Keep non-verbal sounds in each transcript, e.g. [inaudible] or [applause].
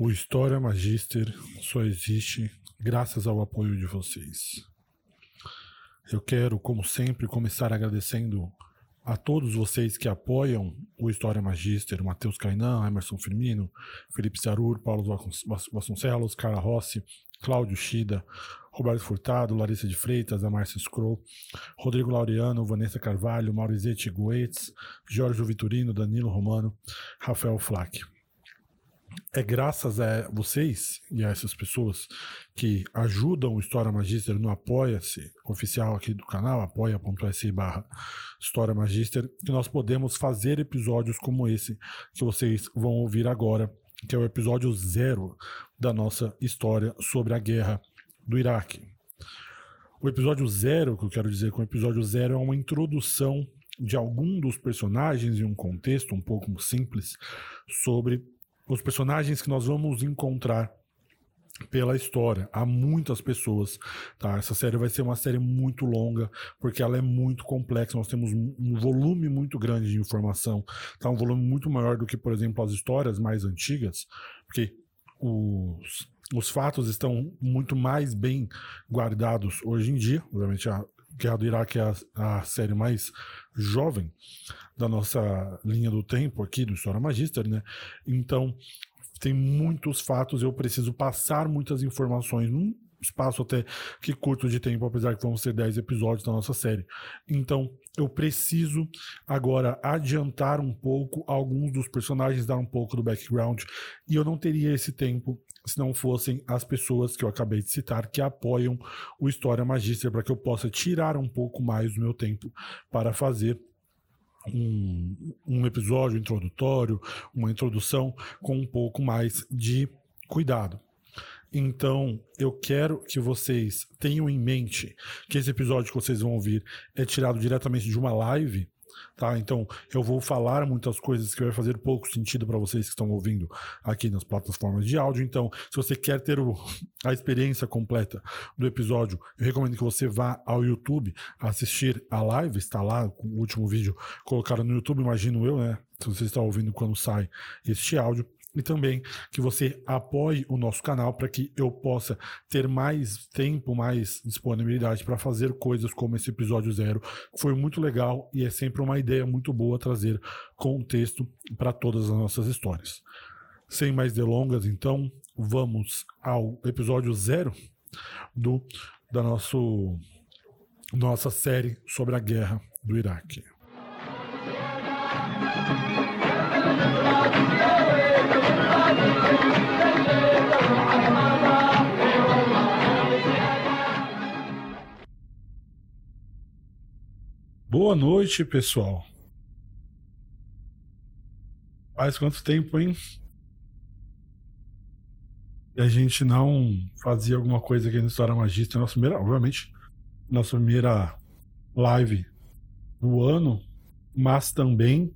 O História Magister só existe graças ao apoio de vocês. Eu quero, como sempre, começar agradecendo a todos vocês que apoiam o História Magister, Matheus Cainan, Emerson Firmino, Felipe Sarur, Paulo Vasconcelos, Cara Rossi, Cláudio Shida, Roberto Furtado, Larissa de Freitas, a Márcia Scroll, Rodrigo Laureano, Vanessa Carvalho, Maurizete Goetz, Jorge Vitorino, Danilo Romano, Rafael Flack. É graças a vocês e a essas pessoas que ajudam o História Magister no Apoia-se oficial aqui do canal, apoia.se barra História Magister, que nós podemos fazer episódios como esse que vocês vão ouvir agora, que é o episódio zero da nossa história sobre a guerra do Iraque. O episódio zero, que eu quero dizer com o episódio zero, é uma introdução de algum dos personagens e um contexto um pouco simples sobre os personagens que nós vamos encontrar pela história. Há muitas pessoas, tá? Essa série vai ser uma série muito longa, porque ela é muito complexa. Nós temos um volume muito grande de informação, tá? Um volume muito maior do que, por exemplo, as histórias mais antigas, porque os, os fatos estão muito mais bem guardados hoje em dia. Obviamente, a Guerra do Iraque é a, a série mais jovem da nossa linha do tempo aqui, do História Magister, né? Então, tem muitos fatos, eu preciso passar muitas informações num espaço até que curto de tempo, apesar que vão ser 10 episódios da nossa série. Então, eu preciso agora adiantar um pouco alguns dos personagens, dar um pouco do background, e eu não teria esse tempo se não fossem as pessoas que eu acabei de citar que apoiam o História Magister para que eu possa tirar um pouco mais do meu tempo para fazer um, um episódio introdutório, uma introdução com um pouco mais de cuidado. Então, eu quero que vocês tenham em mente que esse episódio que vocês vão ouvir é tirado diretamente de uma live tá? Então, eu vou falar muitas coisas que vai fazer pouco sentido para vocês que estão ouvindo aqui nas plataformas de áudio. Então, se você quer ter o, a experiência completa do episódio, eu recomendo que você vá ao YouTube assistir a live, está lá o último vídeo colocado no YouTube, imagino eu, né? Se você está ouvindo quando sai este áudio e também que você apoie o nosso canal para que eu possa ter mais tempo, mais disponibilidade para fazer coisas como esse episódio zero. Foi muito legal e é sempre uma ideia muito boa trazer contexto para todas as nossas histórias. Sem mais delongas, então, vamos ao episódio zero do da nosso, nossa série sobre a guerra do Iraque. Boa noite, pessoal. Faz quanto tempo, hein? E a gente não fazia alguma coisa aqui no História Magista. Nossa primeira, obviamente, nossa primeira live do ano, mas também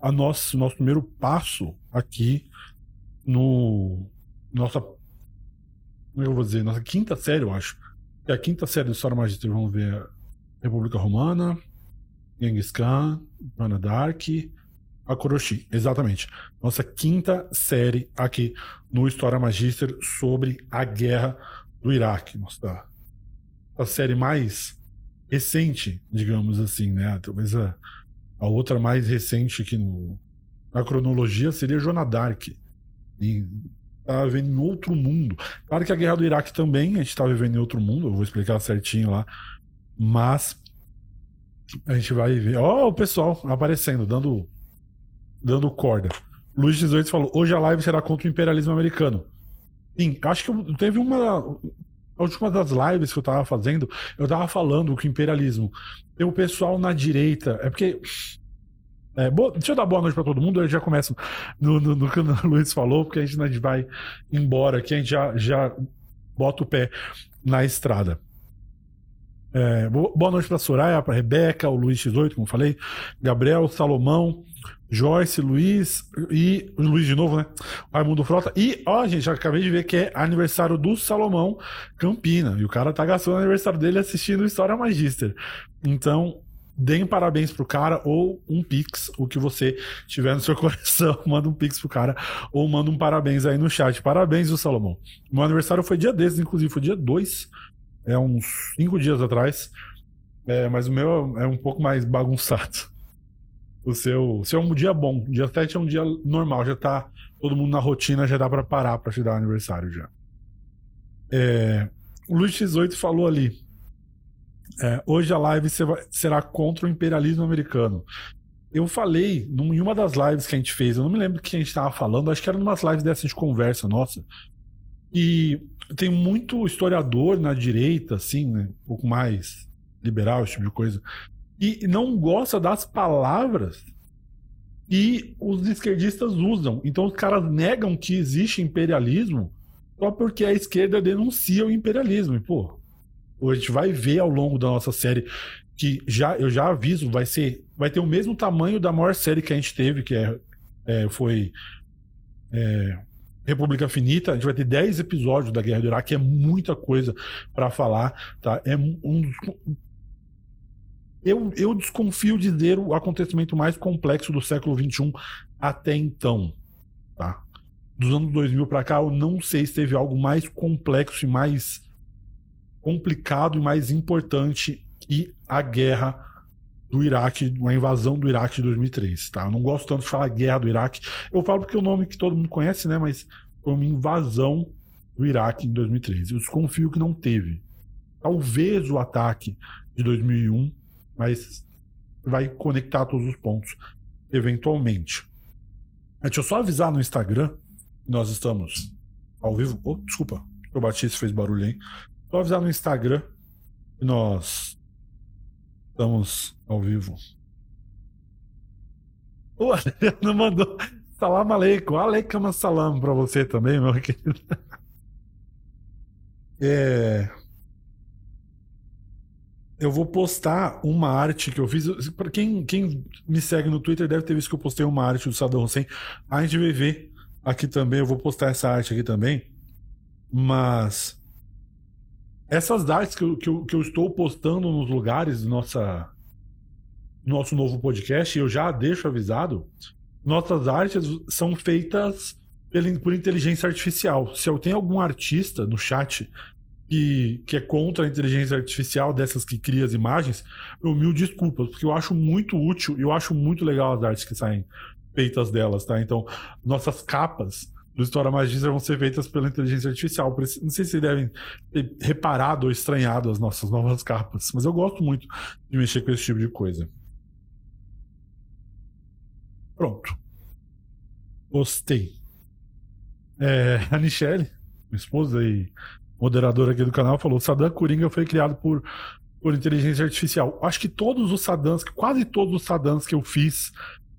a nosso, nosso primeiro passo aqui no nossa como eu vou dizer, nossa quinta série, eu acho. É a quinta série do História Magista, vamos ver República Romana, Genghis Khan, Joana Dark, a Koroshi. Exatamente. Nossa quinta série aqui no História Magister sobre a guerra do Iraque. Nossa a série mais recente, digamos assim, né? Talvez a, a outra mais recente aqui no, na cronologia seria Joana Dark. E tá vivendo em outro mundo. Claro que a guerra do Iraque também, a gente tá vivendo em outro mundo, eu vou explicar certinho lá. Mas a gente vai ver. Ó, oh, o pessoal aparecendo, dando, dando corda. Luiz 18 falou: hoje a live será contra o imperialismo americano. Sim, acho que teve uma. A última das lives que eu tava fazendo, eu tava falando que o imperialismo. Tem o pessoal na direita. É porque. É, boa, deixa eu dar boa noite para todo mundo. Eu já começo no, no, no, que o [laughs] Luiz falou, porque a gente, a gente vai embora aqui, a gente já, já bota o pé na estrada. É, boa noite para Soraya, para Rebeca, o Luiz X8, como falei, Gabriel, Salomão, Joyce, Luiz e Luiz de novo, né? Raimundo Frota. E, ó, gente, já acabei de ver que é aniversário do Salomão Campina. E o cara tá gastando o aniversário dele assistindo História Magister. Então, deem parabéns pro cara ou um pix, o que você tiver no seu [laughs] coração, manda um pix pro cara ou manda um parabéns aí no chat. Parabéns, o Salomão. Meu aniversário foi dia desses, inclusive, foi dia 2, é uns 5 dias atrás. É, mas o meu é um pouco mais bagunçado. O seu, o seu é um dia bom. Dia 7 é um dia normal, já tá todo mundo na rotina, já dá para parar para te dar aniversário já. É, o Luiz 18 falou ali. É, hoje a live será contra o imperialismo americano. Eu falei em uma das lives que a gente fez, eu não me lembro o que a gente estava falando, acho que era umas lives dessas de conversa nossa. E tem muito historiador na direita, assim, né, um pouco mais liberal, esse tipo de coisa, e não gosta das palavras que os esquerdistas usam. Então os caras negam que existe imperialismo só porque a esquerda denuncia o imperialismo. E, pô, a gente vai ver ao longo da nossa série que já eu já aviso, vai ser vai ter o mesmo tamanho da maior série que a gente teve, que é, é foi é, República Finita. A gente vai ter 10 episódios da Guerra do Iraque, é muita coisa para falar, tá? É um eu, eu desconfio de ser o acontecimento mais complexo do século XXI até então, tá? Dos anos 2000 para cá, eu não sei se teve algo mais complexo e mais complicado e mais importante que a guerra do Iraque, uma invasão do Iraque de 2003, tá? Eu não gosto tanto de falar guerra do Iraque. Eu falo porque é o nome que todo mundo conhece, né? Mas foi uma invasão do Iraque em 2003. Eu desconfio que não teve. Talvez o ataque de 2001 mas vai conectar todos os pontos eventualmente. Deixa eu só avisar no Instagram nós estamos ao vivo. Oh, desculpa, eu bati se fez barulho aí. Só avisar no Instagram que nós estamos ao vivo. O Adriano mandou salam aleikum, aleikum salam para você também, meu querido. É, eu vou postar uma arte que eu fiz. Para quem, quem me segue no Twitter deve ter visto que eu postei uma arte do Saddam Hussein. A gente vai ver aqui também. Eu vou postar essa arte aqui também. Mas essas artes que eu, que eu, que eu estou postando nos lugares do nossa, nosso novo podcast, eu já deixo avisado. Nossas artes são feitas por inteligência artificial. Se eu tenho algum artista no chat que, que é contra a inteligência artificial, dessas que cria as imagens, eu mil desculpas, porque eu acho muito útil e eu acho muito legal as artes que saem feitas delas, tá? Então, nossas capas do História Magistra vão ser feitas pela inteligência artificial. Não sei se devem ter reparado ou estranhado as nossas novas [laughs] capas, mas eu gosto muito de mexer com esse tipo de coisa. Pronto. Gostei. É, a Michelle, minha esposa e moderador aqui do canal, falou: Saddam Coringa foi criado por, por inteligência artificial. Acho que todos os Saddams, quase todos os Saddams que eu fiz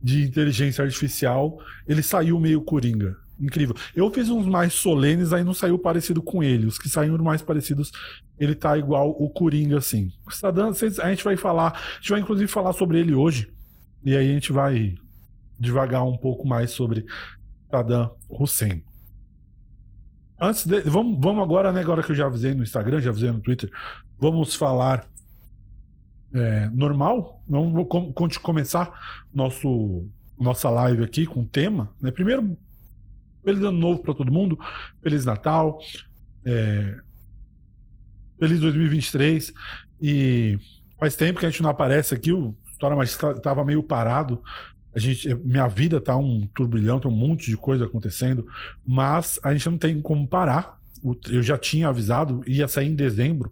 de inteligência artificial, ele saiu meio Coringa. Incrível. Eu fiz uns mais solenes, aí não saiu parecido com ele. Os que saíram mais parecidos, ele tá igual o Coringa, assim. O Saddam, a gente vai falar, a gente vai inclusive falar sobre ele hoje. E aí a gente vai devagar um pouco mais sobre Saddam Hussein. Antes de, vamos, vamos agora, né? Agora que eu já avisei no Instagram, já avisei no Twitter, vamos falar é, normal. Vamos começar nosso, nossa live aqui com tema. Né? Primeiro, feliz ano novo para todo mundo, feliz Natal, é, feliz 2023 e faz tempo que a gente não aparece aqui. O História mais estava meio parado a gente, minha vida tá um turbilhão, tem um monte de coisa acontecendo, mas a gente não tem como parar. Eu já tinha avisado, ia sair em dezembro,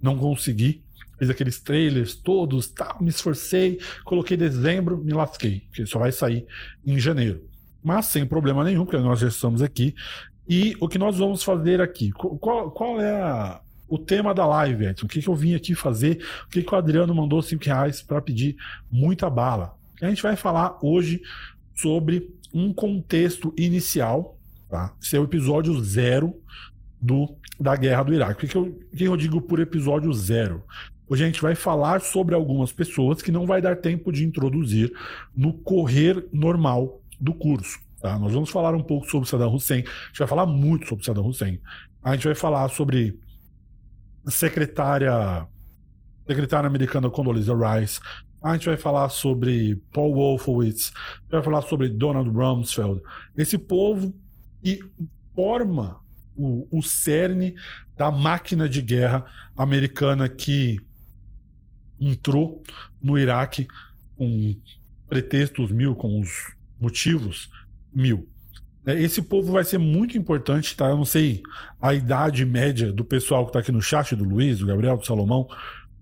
não consegui. Fiz aqueles trailers todos, tá, me esforcei, coloquei dezembro, me lasquei, porque só vai sair em janeiro. Mas sem problema nenhum, porque nós já estamos aqui. E o que nós vamos fazer aqui? Qual, qual é a, o tema da live, Edson? O que, que eu vim aqui fazer? O que, que o Adriano mandou 5 reais para pedir muita bala? A gente vai falar hoje sobre um contexto inicial, tá? Esse é o episódio zero do, da guerra do Iraque. O que, eu, que eu digo por episódio zero? Hoje a gente vai falar sobre algumas pessoas que não vai dar tempo de introduzir no correr normal do curso. Tá? Nós vamos falar um pouco sobre Saddam Hussein. A gente vai falar muito sobre Saddam Hussein. A gente vai falar sobre secretária secretária americana Condoleezza Rice, a gente vai falar sobre Paul Wolfowitz, vai falar sobre Donald Rumsfeld. Esse povo que forma o, o cerne da máquina de guerra americana que entrou no Iraque com pretextos mil, com os motivos mil. É, esse povo vai ser muito importante, tá? Eu não sei a idade média do pessoal que está aqui no chat, do Luiz, do Gabriel, do Salomão,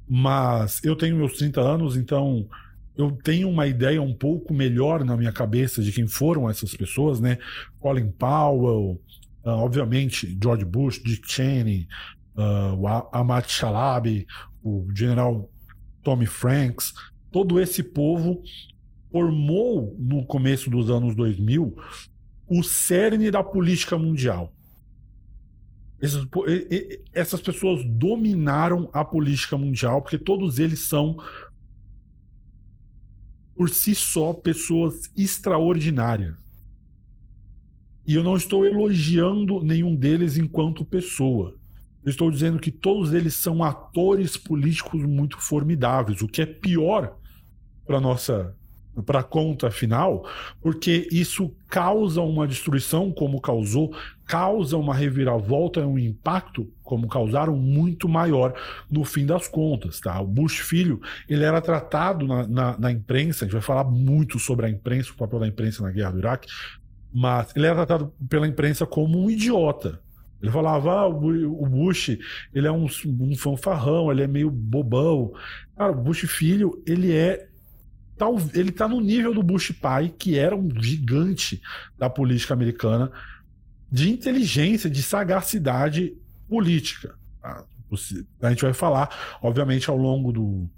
mas eu tenho meus 30 anos, então eu tenho uma ideia um pouco melhor na minha cabeça de quem foram essas pessoas, né? Colin Powell, uh, obviamente George Bush, Dick Cheney, uh, o Amat Shalabi, o general Tommy Franks, todo esse povo formou no começo dos anos 2000 o cerne da política mundial. Essas, essas pessoas dominaram a política mundial porque todos eles são por si só pessoas extraordinárias. E eu não estou elogiando nenhum deles enquanto pessoa. Eu estou dizendo que todos eles são atores políticos muito formidáveis, o que é pior para nossa para a conta final, porque isso causa uma destruição, como causou, causa uma reviravolta, um impacto, como causaram, muito maior no fim das contas. Tá? O Bush filho ele era tratado na, na, na imprensa, a gente vai falar muito sobre a imprensa, o papel da imprensa na guerra do Iraque, mas ele era tratado pela imprensa como um idiota. Ele falava, ah, o Bush, ele é um, um fanfarrão, ele é meio bobão. Cara, o Bush filho, ele é ele está no nível do Bush pai, que era um gigante da política americana, de inteligência, de sagacidade política. Tá? A gente vai falar, obviamente, ao longo do,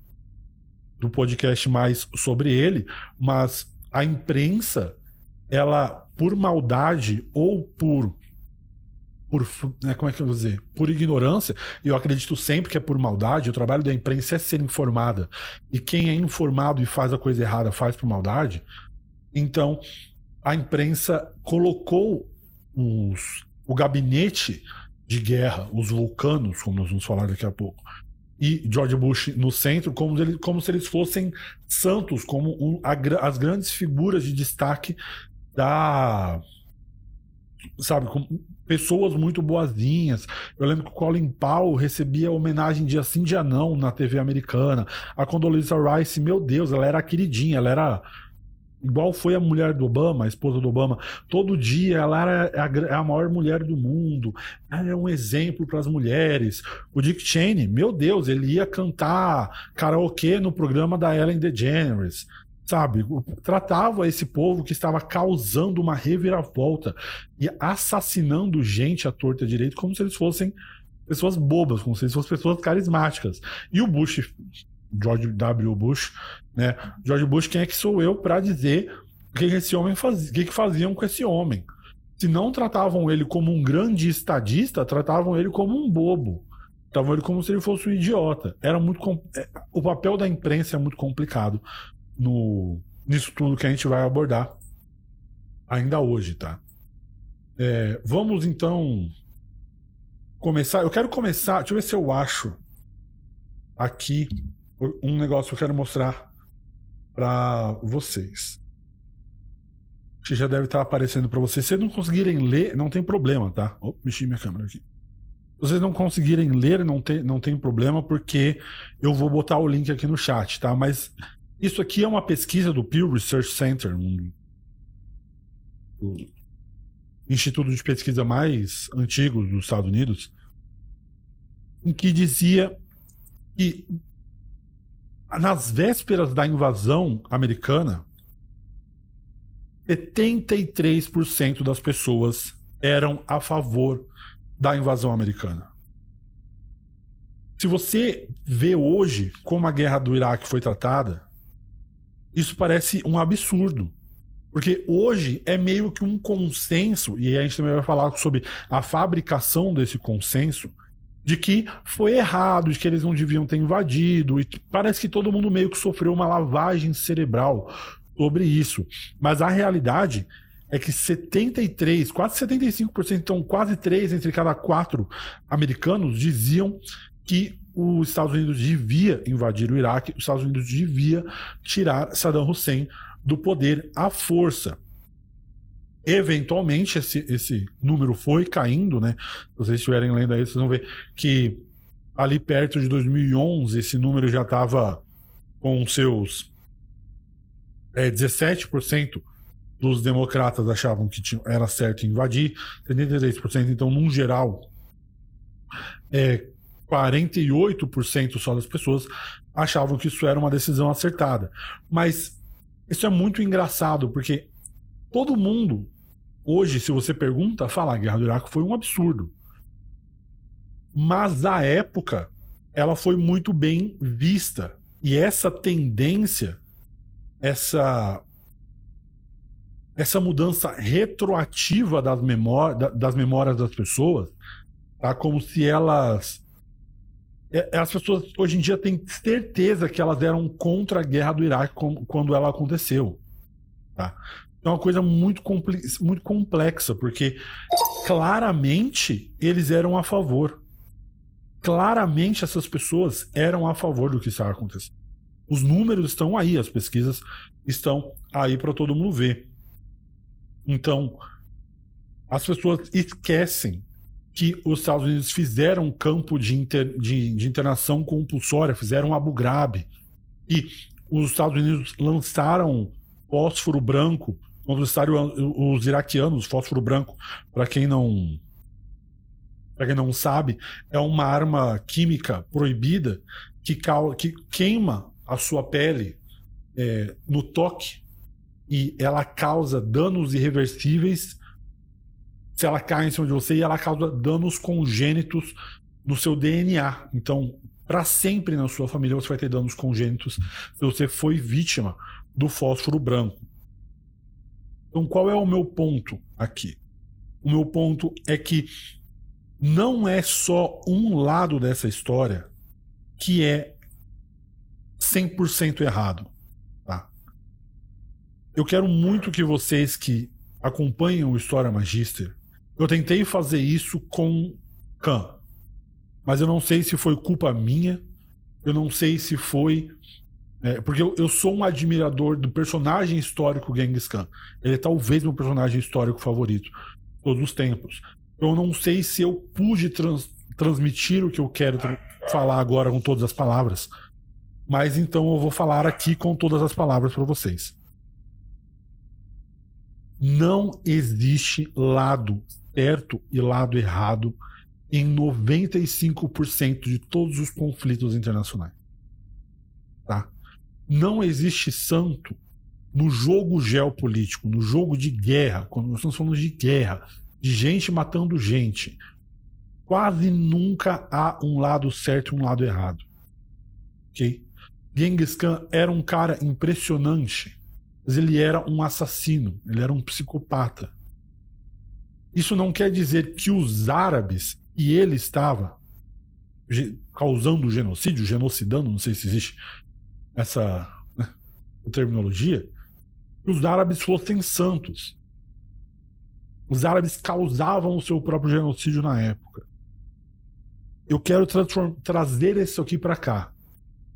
do podcast mais sobre ele, mas a imprensa, ela, por maldade ou por por né, como é que eu vou dizer? Por ignorância e eu acredito sempre que é por maldade o trabalho da imprensa é ser informada. E quem é informado e faz a coisa errada faz por maldade. Então a imprensa colocou os, o gabinete de guerra os vulcanos como nós vamos falar daqui a pouco e George Bush no centro como, ele, como se eles fossem santos como um, a, as grandes figuras de destaque da sabe, pessoas muito boazinhas. Eu lembro que o Colin Powell recebia homenagem dia sim, dia não na TV americana. A Condoleezza Rice, meu Deus, ela era queridinha, ela era igual foi a mulher do Obama, a esposa do Obama. Todo dia ela era a, é a maior mulher do mundo. Ela é um exemplo para as mulheres. O Dick Cheney, meu Deus, ele ia cantar karaokê no programa da Ellen DeGeneres sabe, tratava esse povo que estava causando uma reviravolta e assassinando gente à torta direito como se eles fossem pessoas bobas, como se eles fossem pessoas carismáticas. E o Bush, George W. Bush, né? George Bush, quem é que sou eu para dizer o que esse homem fazia, o que, faziam com esse homem? Se não tratavam ele como um grande estadista, tratavam ele como um bobo. Tratavam ele como se ele fosse um idiota. Era muito é, o papel da imprensa é muito complicado no, nisso tudo que a gente vai abordar ainda hoje, tá? É, vamos então começar. Eu quero começar. Deixa eu ver se eu acho aqui um negócio que eu quero mostrar para vocês. Que já deve estar aparecendo para vocês. Se vocês não conseguirem ler, não tem problema, tá? Mexi minha câmera aqui. Se vocês não conseguirem ler, não tem, não tem problema, porque eu vou botar o link aqui no chat, tá? Mas isso aqui é uma pesquisa do Pew Research Center, um, o instituto de pesquisa mais antigo dos Estados Unidos, em que dizia que nas vésperas da invasão americana, 73% das pessoas eram a favor da invasão americana. Se você vê hoje como a guerra do Iraque foi tratada, isso parece um absurdo. Porque hoje é meio que um consenso, e a gente também vai falar sobre a fabricação desse consenso, de que foi errado, de que eles não deviam ter invadido, e parece que todo mundo meio que sofreu uma lavagem cerebral sobre isso. Mas a realidade é que 73, quase 75%, então quase 3 entre cada quatro americanos diziam que os Estados Unidos devia invadir o Iraque, os Estados Unidos devia tirar Saddam Hussein do poder à força. Eventualmente, esse, esse número foi caindo, né? Se vocês estiverem lendo aí, vocês vão ver que ali perto de 2011, esse número já estava com seus é, 17% dos democratas achavam que tinha, era certo invadir, 73%, então, num geral, é, 48% só das pessoas achavam que isso era uma decisão acertada. Mas isso é muito engraçado, porque todo mundo Hoje, se você pergunta, fala a guerra do Iraque foi um absurdo. Mas à época, ela foi muito bem vista. E essa tendência, essa essa mudança retroativa das memórias das pessoas, tá? como se elas. É, as pessoas hoje em dia têm certeza que elas eram contra a guerra do Iraque quando ela aconteceu. Tá? é uma coisa muito, muito complexa, porque claramente eles eram a favor. Claramente essas pessoas eram a favor do que estava acontecendo. Os números estão aí, as pesquisas estão aí para todo mundo ver. Então, as pessoas esquecem que os Estados Unidos fizeram um campo de, inter, de, de internação compulsória, fizeram Abu Ghraib, e os Estados Unidos lançaram fósforo branco quando os, os iraquianos, fósforo branco, para quem não para quem não sabe, é uma arma química proibida que, que queima a sua pele é, no toque e ela causa danos irreversíveis se ela cai em cima de você e ela causa danos congênitos no seu DNA. Então, para sempre na sua família você vai ter danos congênitos se você foi vítima do fósforo branco. Então, qual é o meu ponto aqui? O meu ponto é que não é só um lado dessa história que é 100% errado. Tá? Eu quero muito que vocês que acompanham o História Magister, eu tentei fazer isso com Khan, mas eu não sei se foi culpa minha, eu não sei se foi é, porque eu, eu, sou um admirador do personagem histórico Genghis Khan. Ele é talvez meu personagem histórico favorito todos os tempos. Eu não sei se eu pude trans, transmitir o que eu quero falar agora com todas as palavras, mas então eu vou falar aqui com todas as palavras para vocês. Não existe lado certo e lado errado em 95% de todos os conflitos internacionais. Tá? não existe santo no jogo geopolítico, no jogo de guerra, quando nós estamos falando de guerra, de gente matando gente. Quase nunca há um lado certo e um lado errado. Ok? Genghis Khan era um cara impressionante, mas ele era um assassino, ele era um psicopata. Isso não quer dizer que os árabes, e ele estava causando genocídio, genocidando, não sei se existe essa né, terminologia, que os árabes fossem santos. Os árabes causavam o seu próprio genocídio na época. Eu quero trazer isso aqui para cá.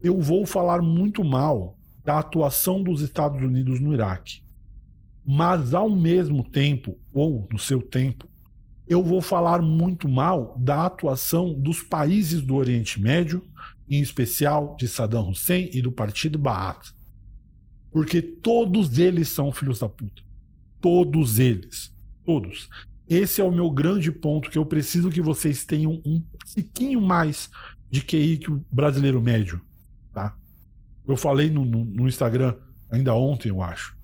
Eu vou falar muito mal da atuação dos Estados Unidos no Iraque. Mas, ao mesmo tempo, ou no seu tempo, eu vou falar muito mal da atuação dos países do Oriente Médio em especial de Saddam Hussein e do partido Baath. Porque todos eles são filhos da puta. Todos eles. Todos. Esse é o meu grande ponto que eu preciso que vocês tenham um pouquinho mais de QI que o brasileiro médio. Tá? Eu falei no, no, no Instagram ainda ontem, eu acho.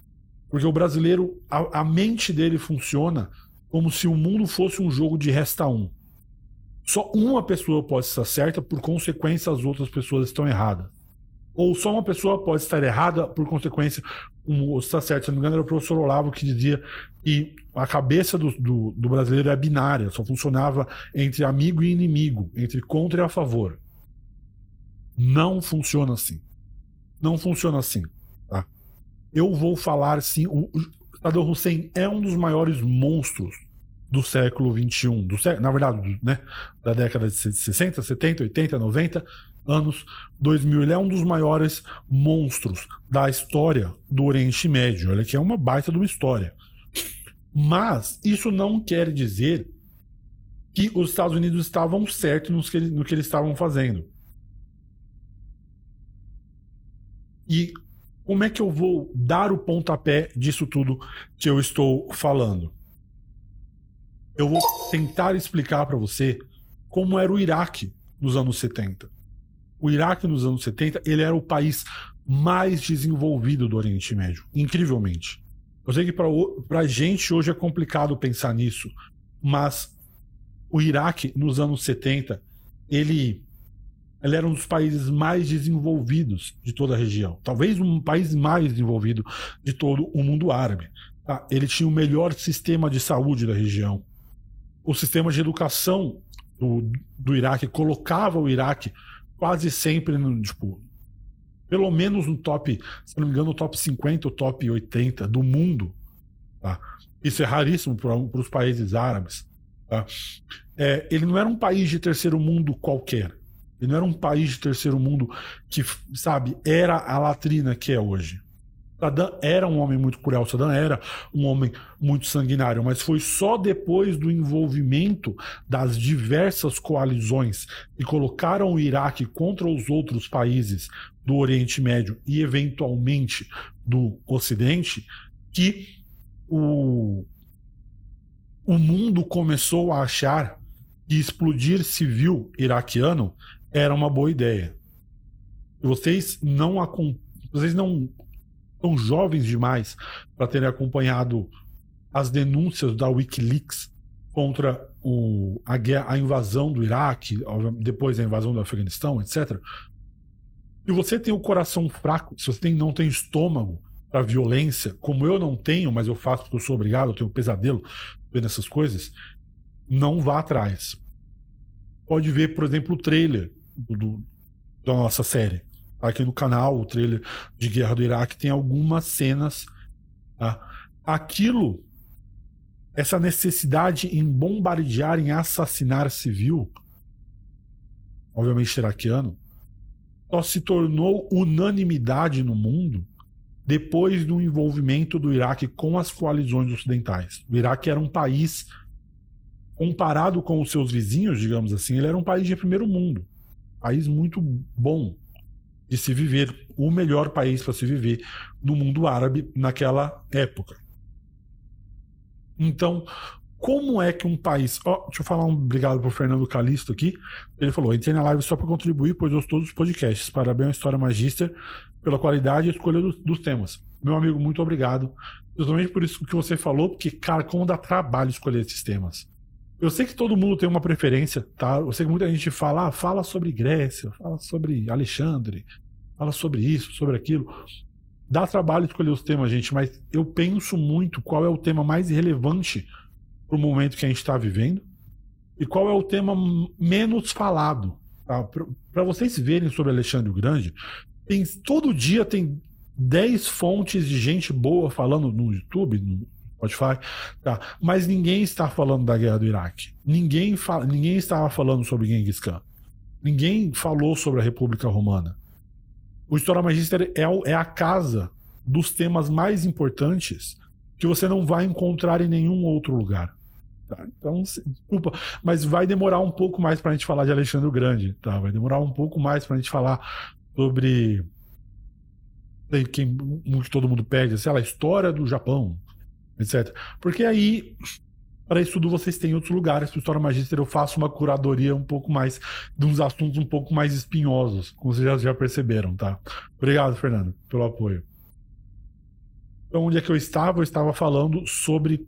Porque o brasileiro, a, a mente dele funciona como se o mundo fosse um jogo de resta um. Só uma pessoa pode estar certa, por consequência, as outras pessoas estão erradas. Ou só uma pessoa pode estar errada, por consequência, um está certo. Se não me engano, era o professor Olavo que dizia que a cabeça do, do, do brasileiro é binária, só funcionava entre amigo e inimigo, entre contra e a favor. Não funciona assim. Não funciona assim. Eu vou falar sim. O, Saddam Hussein é um dos maiores monstros do século XXI, do, na verdade, né, da década de 60, 70, 80, 90, anos 2000. Ele é um dos maiores monstros da história do Oriente Médio. Ele que é uma baita de uma história. Mas isso não quer dizer que os Estados Unidos estavam certos no que eles estavam fazendo. E como é que eu vou dar o pontapé disso tudo que eu estou falando? Eu vou tentar explicar para você como era o Iraque nos anos 70. O Iraque nos anos 70, ele era o país mais desenvolvido do Oriente Médio, incrivelmente. Eu sei que para a gente hoje é complicado pensar nisso, mas o Iraque nos anos 70, ele ele era um dos países mais desenvolvidos de toda a região. Talvez um país mais desenvolvido de todo o mundo árabe. Tá? Ele tinha o melhor sistema de saúde da região. O sistema de educação do, do Iraque colocava o Iraque quase sempre no, tipo, pelo menos no top, se não me engano, no top 50 ou top 80 do mundo. Tá? Isso é raríssimo para os países árabes. Tá? É, ele não era um país de terceiro mundo qualquer. Ele não era um país de terceiro mundo que, sabe, era a latrina que é hoje. Saddam era um homem muito cruel, Saddam era um homem muito sanguinário, mas foi só depois do envolvimento das diversas coalizões que colocaram o Iraque contra os outros países do Oriente Médio e, eventualmente, do Ocidente, que o, o mundo começou a achar que explodir civil iraquiano era uma boa ideia. Vocês não vocês não são jovens demais para terem acompanhado as denúncias da WikiLeaks contra o, a, guerra, a invasão do Iraque, depois a invasão do Afeganistão, etc. Se você tem o coração fraco, se você tem, não tem estômago para violência, como eu não tenho, mas eu faço porque eu sou obrigado, eu tenho um pesadelo vendo essas coisas, não vá atrás. Pode ver, por exemplo, o trailer do, da nossa série. Aqui no canal, o trailer de Guerra do Iraque tem algumas cenas. Tá? Aquilo, essa necessidade em bombardear, em assassinar civil, obviamente iraquiano, só se tornou unanimidade no mundo depois do envolvimento do Iraque com as coalizões ocidentais. O Iraque era um país, comparado com os seus vizinhos, digamos assim, ele era um país de primeiro mundo país muito bom de se viver, o melhor país para se viver no mundo árabe naquela época. Então, como é que um país. Oh, deixa eu falar um obrigado pro Fernando Calisto aqui. Ele falou: entrei na live só para contribuir, pois ouço todos os podcasts. Parabéns à História Magister pela qualidade e escolha dos, dos temas. Meu amigo, muito obrigado. Justamente por isso que você falou, porque, cara, como dá trabalho escolher esses temas. Eu sei que todo mundo tem uma preferência, tá? Eu sei que muita gente fala, ah, fala sobre Grécia, fala sobre Alexandre, fala sobre isso, sobre aquilo. Dá trabalho escolher os temas, gente, mas eu penso muito qual é o tema mais relevante para o momento que a gente está vivendo e qual é o tema menos falado. Tá? Para vocês verem sobre Alexandre o Grande, tem, todo dia tem 10 fontes de gente boa falando no YouTube, no Spotify, tá? Mas ninguém está falando da guerra do Iraque. Ninguém, fala, ninguém estava falando sobre Genghis Khan. Ninguém falou sobre a República Romana. O História Magister é, é a casa dos temas mais importantes que você não vai encontrar em nenhum outro lugar. Tá? Então, desculpa, mas vai demorar um pouco mais para a gente falar de Alexandre o Grande. Tá? Vai demorar um pouco mais para a gente falar sobre quem que todo mundo pede, sei lá, a história do Japão, etc. Porque aí, para isso tudo, vocês têm outros lugares. Para História Magíster, eu faço uma curadoria um pouco mais, de uns assuntos um pouco mais espinhosos, como vocês já, já perceberam, tá? Obrigado, Fernando, pelo apoio. Então, onde é que eu estava? Eu estava falando sobre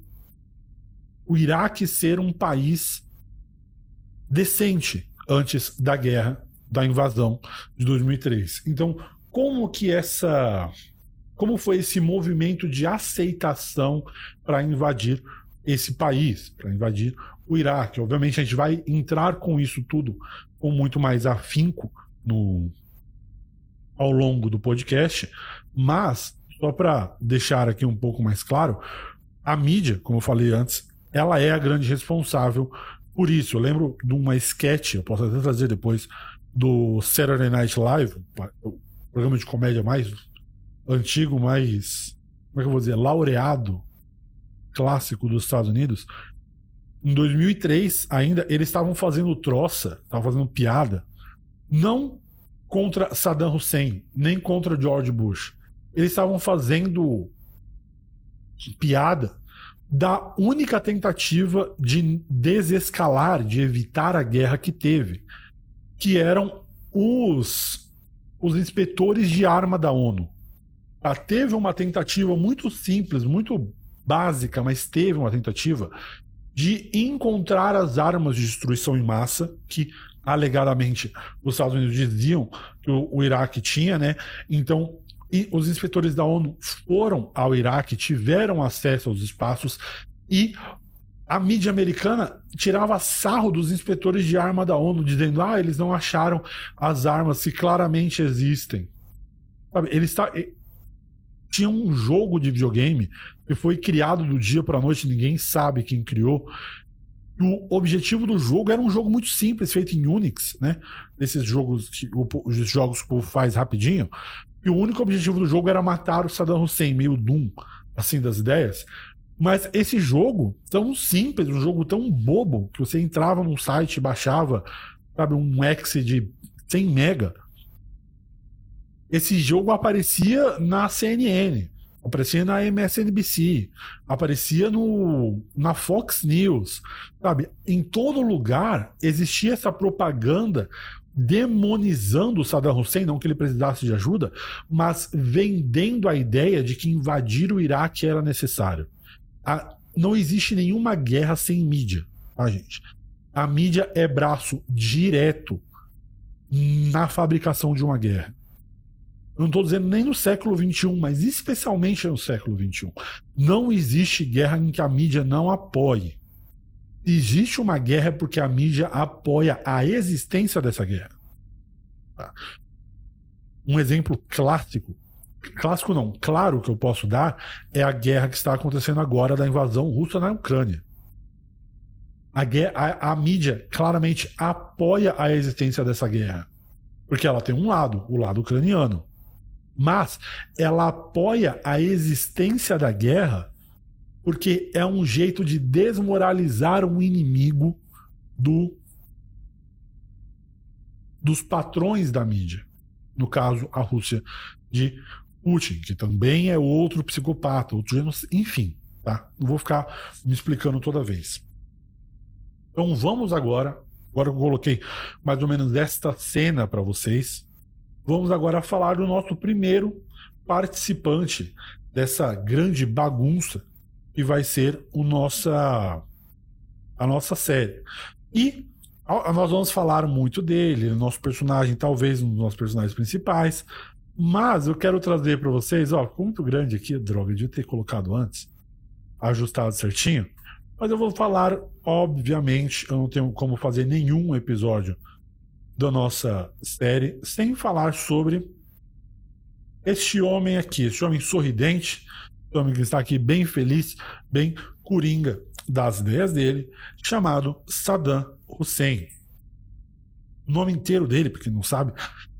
o Iraque ser um país decente antes da guerra, da invasão de 2003. Então, como que essa como foi esse movimento de aceitação para invadir esse país, para invadir o Iraque. Obviamente, a gente vai entrar com isso tudo com muito mais afinco no, ao longo do podcast, mas só para deixar aqui um pouco mais claro, a mídia, como eu falei antes, ela é a grande responsável por isso. Eu lembro de uma sketch, eu posso até trazer depois, do Saturday Night Live, o programa de comédia mais antigo, mais. Como é que eu vou dizer? Laureado, clássico dos Estados Unidos. Em 2003, ainda, eles estavam fazendo troça, estavam fazendo piada, não contra Saddam Hussein, nem contra George Bush. Eles estavam fazendo piada da única tentativa de desescalar, de evitar a guerra que teve, que eram os, os inspetores de arma da ONU. Ah, teve uma tentativa muito simples, muito básica, mas teve uma tentativa de encontrar as armas de destruição em massa que alegadamente os Estados Unidos diziam que o, o Iraque tinha, né? Então, os inspetores da ONU foram ao Iraque, tiveram acesso aos espaços e a mídia americana tirava sarro dos inspetores de arma da ONU, dizendo: ah, eles não acharam as armas que claramente existem. Sabe, eles tinha um jogo de videogame que foi criado do dia para noite, ninguém sabe quem criou. O objetivo do jogo era um jogo muito simples, feito em Unix, né? Desses jogos que os jogos que o faz rapidinho. E o único objetivo do jogo era matar o Saddam Hussein, meio Doom, assim, das ideias. Mas esse jogo, tão simples, um jogo tão bobo, que você entrava num site, baixava, sabe, um exe de 100 mega, esse jogo aparecia na CNN, aparecia na MSNBC, aparecia no, na Fox News, sabe? Em todo lugar existia essa propaganda demonizando o Saddam Hussein, não que ele precisasse de ajuda, mas vendendo a ideia de que invadir o Iraque era necessário. A, não existe nenhuma guerra sem mídia, tá, gente? A mídia é braço direto na fabricação de uma guerra. Não estou dizendo nem no século XXI, mas especialmente no século XXI. Não existe guerra em que a mídia não apoie. Existe uma guerra porque a mídia apoia a existência dessa guerra. Tá? Um exemplo clássico, clássico não, claro que eu posso dar, é a guerra que está acontecendo agora da invasão russa na Ucrânia. A, guerra, a, a mídia claramente apoia a existência dessa guerra. Porque ela tem um lado, o lado ucraniano mas ela apoia a existência da guerra porque é um jeito de desmoralizar um inimigo do dos patrões da mídia. No caso, a Rússia de Putin, que também é outro psicopata, outro genocídio, enfim, tá? Não vou ficar me explicando toda vez. Então vamos agora, agora eu coloquei mais ou menos esta cena para vocês, Vamos agora falar do nosso primeiro participante dessa grande bagunça que vai ser o nossa, a nossa série. E nós vamos falar muito dele, nosso personagem, talvez um dos nossos personagens principais. Mas eu quero trazer para vocês, ó, muito grande aqui, droga, de ter colocado antes, ajustado certinho. Mas eu vou falar, obviamente, eu não tenho como fazer nenhum episódio da nossa série, sem falar sobre este homem aqui, este homem sorridente, este homem que está aqui bem feliz, bem coringa das ideias dele, chamado Saddam Hussein. O nome inteiro dele, para quem não sabe,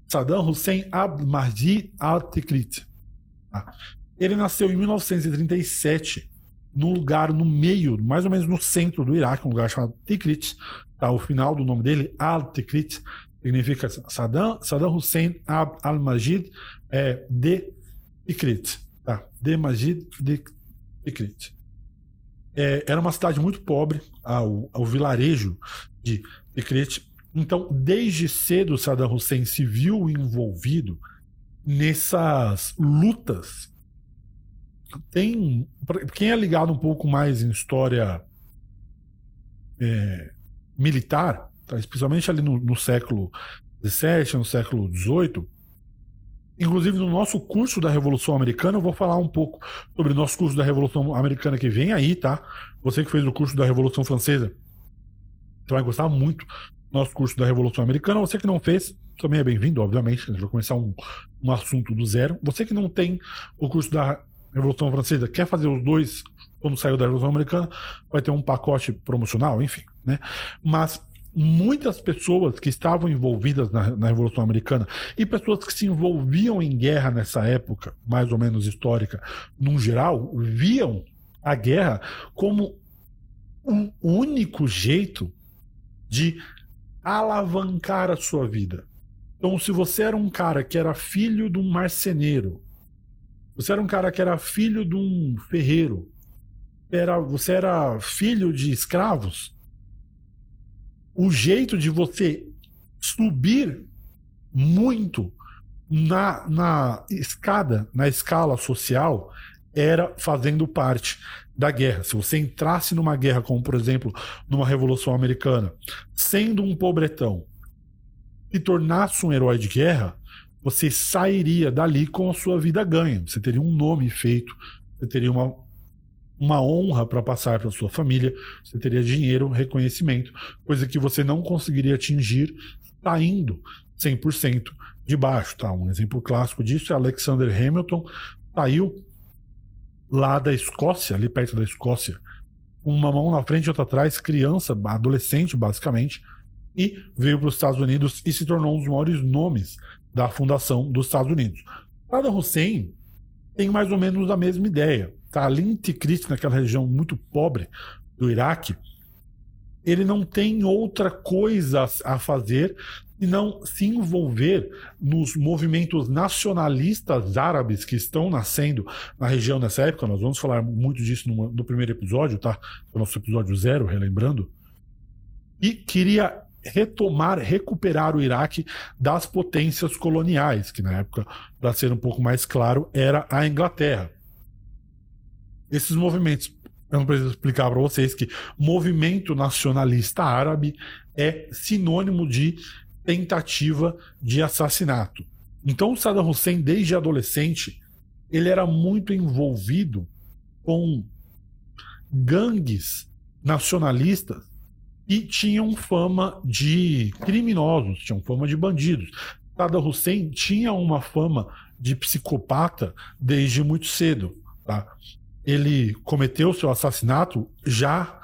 Saddam Hussein Abd al-Tikrit. Tá? Ele nasceu em 1937, num lugar no meio, mais ou menos no centro do Iraque, um lugar chamado Tikrit. Tá? O final do nome dele, Al-Tikrit, significa Saddam, Saddam Hussein al-Majid é, de Tikrit. Tá? De Majid de Tikrit. É, era uma cidade muito pobre, ao, ao vilarejo de Tikrit. Então, desde cedo, Saddam Hussein se viu envolvido nessas lutas. Tem quem é ligado um pouco mais em história é, militar Especialmente ali no, no século XVII, no século XVIII. Inclusive, no nosso curso da Revolução Americana, eu vou falar um pouco sobre o nosso curso da Revolução Americana que vem aí, tá? Você que fez o curso da Revolução Francesa, você vai gostar muito do nosso curso da Revolução Americana. Você que não fez, também é bem-vindo, obviamente. A gente vai começar um, um assunto do zero. Você que não tem o curso da Revolução Francesa, quer fazer os dois quando saiu da Revolução Americana, vai ter um pacote promocional, enfim, né? Mas muitas pessoas que estavam envolvidas na, na, Revolução Americana e pessoas que se envolviam em guerra nessa época, mais ou menos histórica, num geral, viam a guerra como um único jeito de alavancar a sua vida. Então, se você era um cara que era filho de um marceneiro, você era um cara que era filho de um ferreiro, era, você era filho de escravos, o jeito de você subir muito na, na escada, na escala social, era fazendo parte da guerra. Se você entrasse numa guerra, como por exemplo, numa Revolução Americana, sendo um pobretão, e tornasse um herói de guerra, você sairia dali com a sua vida ganha. Você teria um nome feito, você teria uma, uma honra para passar para sua família, você teria dinheiro, reconhecimento, coisa que você não conseguiria atingir saindo 100% de baixo. Tá? Um exemplo clássico disso é Alexander Hamilton, saiu lá da Escócia, ali perto da Escócia, uma mão na frente e outra atrás, criança, adolescente basicamente, e veio para os Estados Unidos e se tornou um dos maiores nomes da fundação dos Estados Unidos. Saddam Hussein tem mais ou menos a mesma ideia. Tá? Além de Cristo naquela região muito pobre do Iraque, ele não tem outra coisa a fazer e não se envolver nos movimentos nacionalistas árabes que estão nascendo na região nessa época. Nós vamos falar muito disso no, no primeiro episódio, tá? O nosso episódio zero, relembrando. E queria retomar, recuperar o Iraque das potências coloniais, que na época, para ser um pouco mais claro, era a Inglaterra. Esses movimentos, eu não preciso explicar para vocês que movimento nacionalista árabe é sinônimo de tentativa de assassinato. Então, Saddam Hussein, desde adolescente, ele era muito envolvido com gangues nacionalistas e tinham fama de criminosos, tinham fama de bandidos. Saddam Hussein tinha uma fama de psicopata desde muito cedo. Tá? Ele cometeu seu assassinato já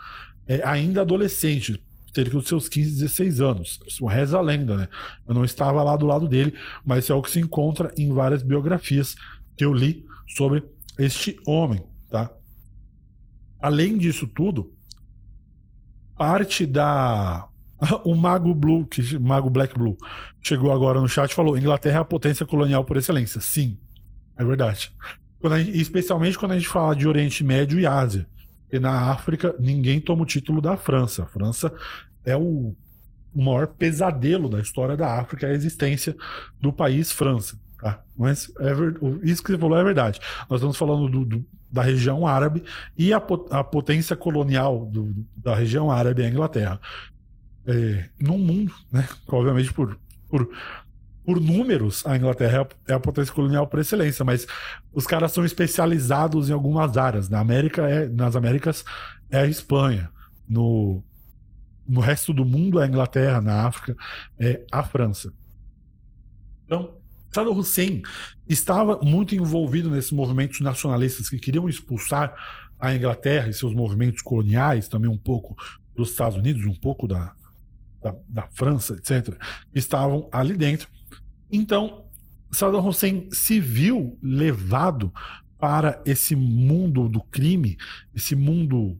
é, ainda adolescente, cerca dos seus 15, 16 anos. Isso reza a lenda, né? Eu não estava lá do lado dele, mas é o que se encontra em várias biografias que eu li sobre este homem, tá? Além disso tudo, parte da. [laughs] O Mago Blue, que, Mago Black Blue, chegou agora no chat e falou: Inglaterra é a potência colonial por excelência. Sim, é verdade. Quando gente, especialmente quando a gente fala de Oriente Médio e Ásia. E na África, ninguém toma o título da França. A França é o, maior pesadelo da história da África, a existência do país França. Tá? Mas é ver... isso que você falou é verdade. Nós estamos falando do, do, da região árabe e a, a potência colonial do, da região árabe é a Inglaterra. É, no mundo, né? obviamente por, por, por números, a Inglaterra é a potência colonial por excelência, mas os caras são especializados em algumas áreas. Na América é, nas Américas é a Espanha, no, no resto do mundo é a Inglaterra, na África é a França. Então, Saddam Hussein estava muito envolvido nesses movimentos nacionalistas que queriam expulsar a Inglaterra e seus movimentos coloniais, também um pouco dos Estados Unidos, um pouco da, da, da França, etc., estavam ali dentro. Então, Saddam Hussein se viu levado para esse mundo do crime, esse mundo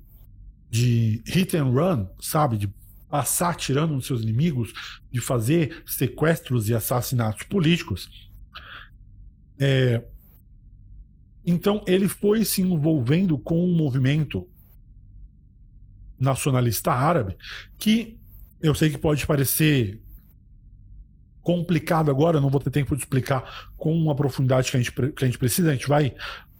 de hit and run, sabe, de passar tirando nos seus inimigos, de fazer sequestros e assassinatos políticos. É, então ele foi se envolvendo com um movimento nacionalista árabe que eu sei que pode parecer complicado agora, não vou ter tempo de explicar com a profundidade que a gente, que a gente precisa, a gente vai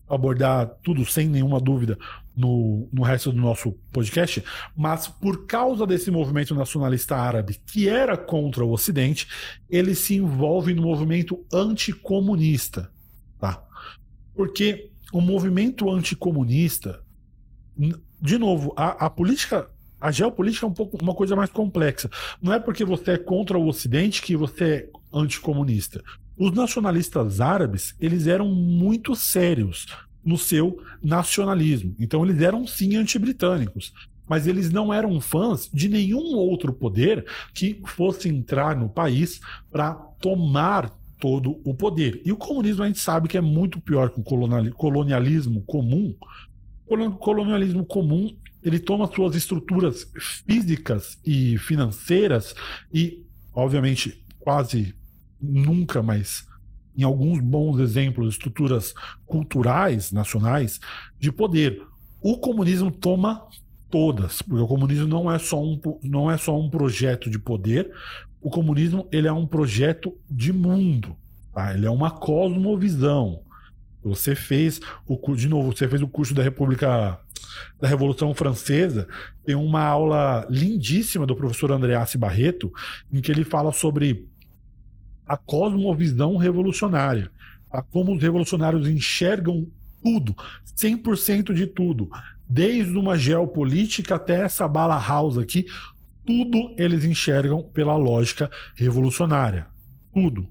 abordar tudo sem nenhuma dúvida no, no resto do nosso podcast, mas por causa desse movimento nacionalista árabe que era contra o Ocidente, ele se envolve no movimento anticomunista. Tá? Porque o movimento anticomunista, de novo, a, a política a geopolítica é um pouco uma coisa mais complexa. Não é porque você é contra o Ocidente que você é anticomunista. Os nacionalistas árabes, eles eram muito sérios no seu nacionalismo. Então eles eram sim anti-britânicos, mas eles não eram fãs de nenhum outro poder que fosse entrar no país para tomar todo o poder. E o comunismo a gente sabe que é muito pior que o colonialismo comum. O colonialismo comum ele toma suas estruturas físicas e financeiras e, obviamente, quase nunca, mas em alguns bons exemplos, estruturas culturais nacionais de poder. O comunismo toma todas, porque o comunismo não é só um, não é só um projeto de poder, o comunismo ele é um projeto de mundo, tá? ele é uma cosmovisão. Você fez o de novo, você fez o curso da República da Revolução Francesa, tem uma aula lindíssima do professor Andreassi Barreto, em que ele fala sobre a cosmovisão revolucionária, a como os revolucionários enxergam tudo, 100% de tudo, desde uma geopolítica até essa bala house aqui, tudo eles enxergam pela lógica revolucionária. Tudo.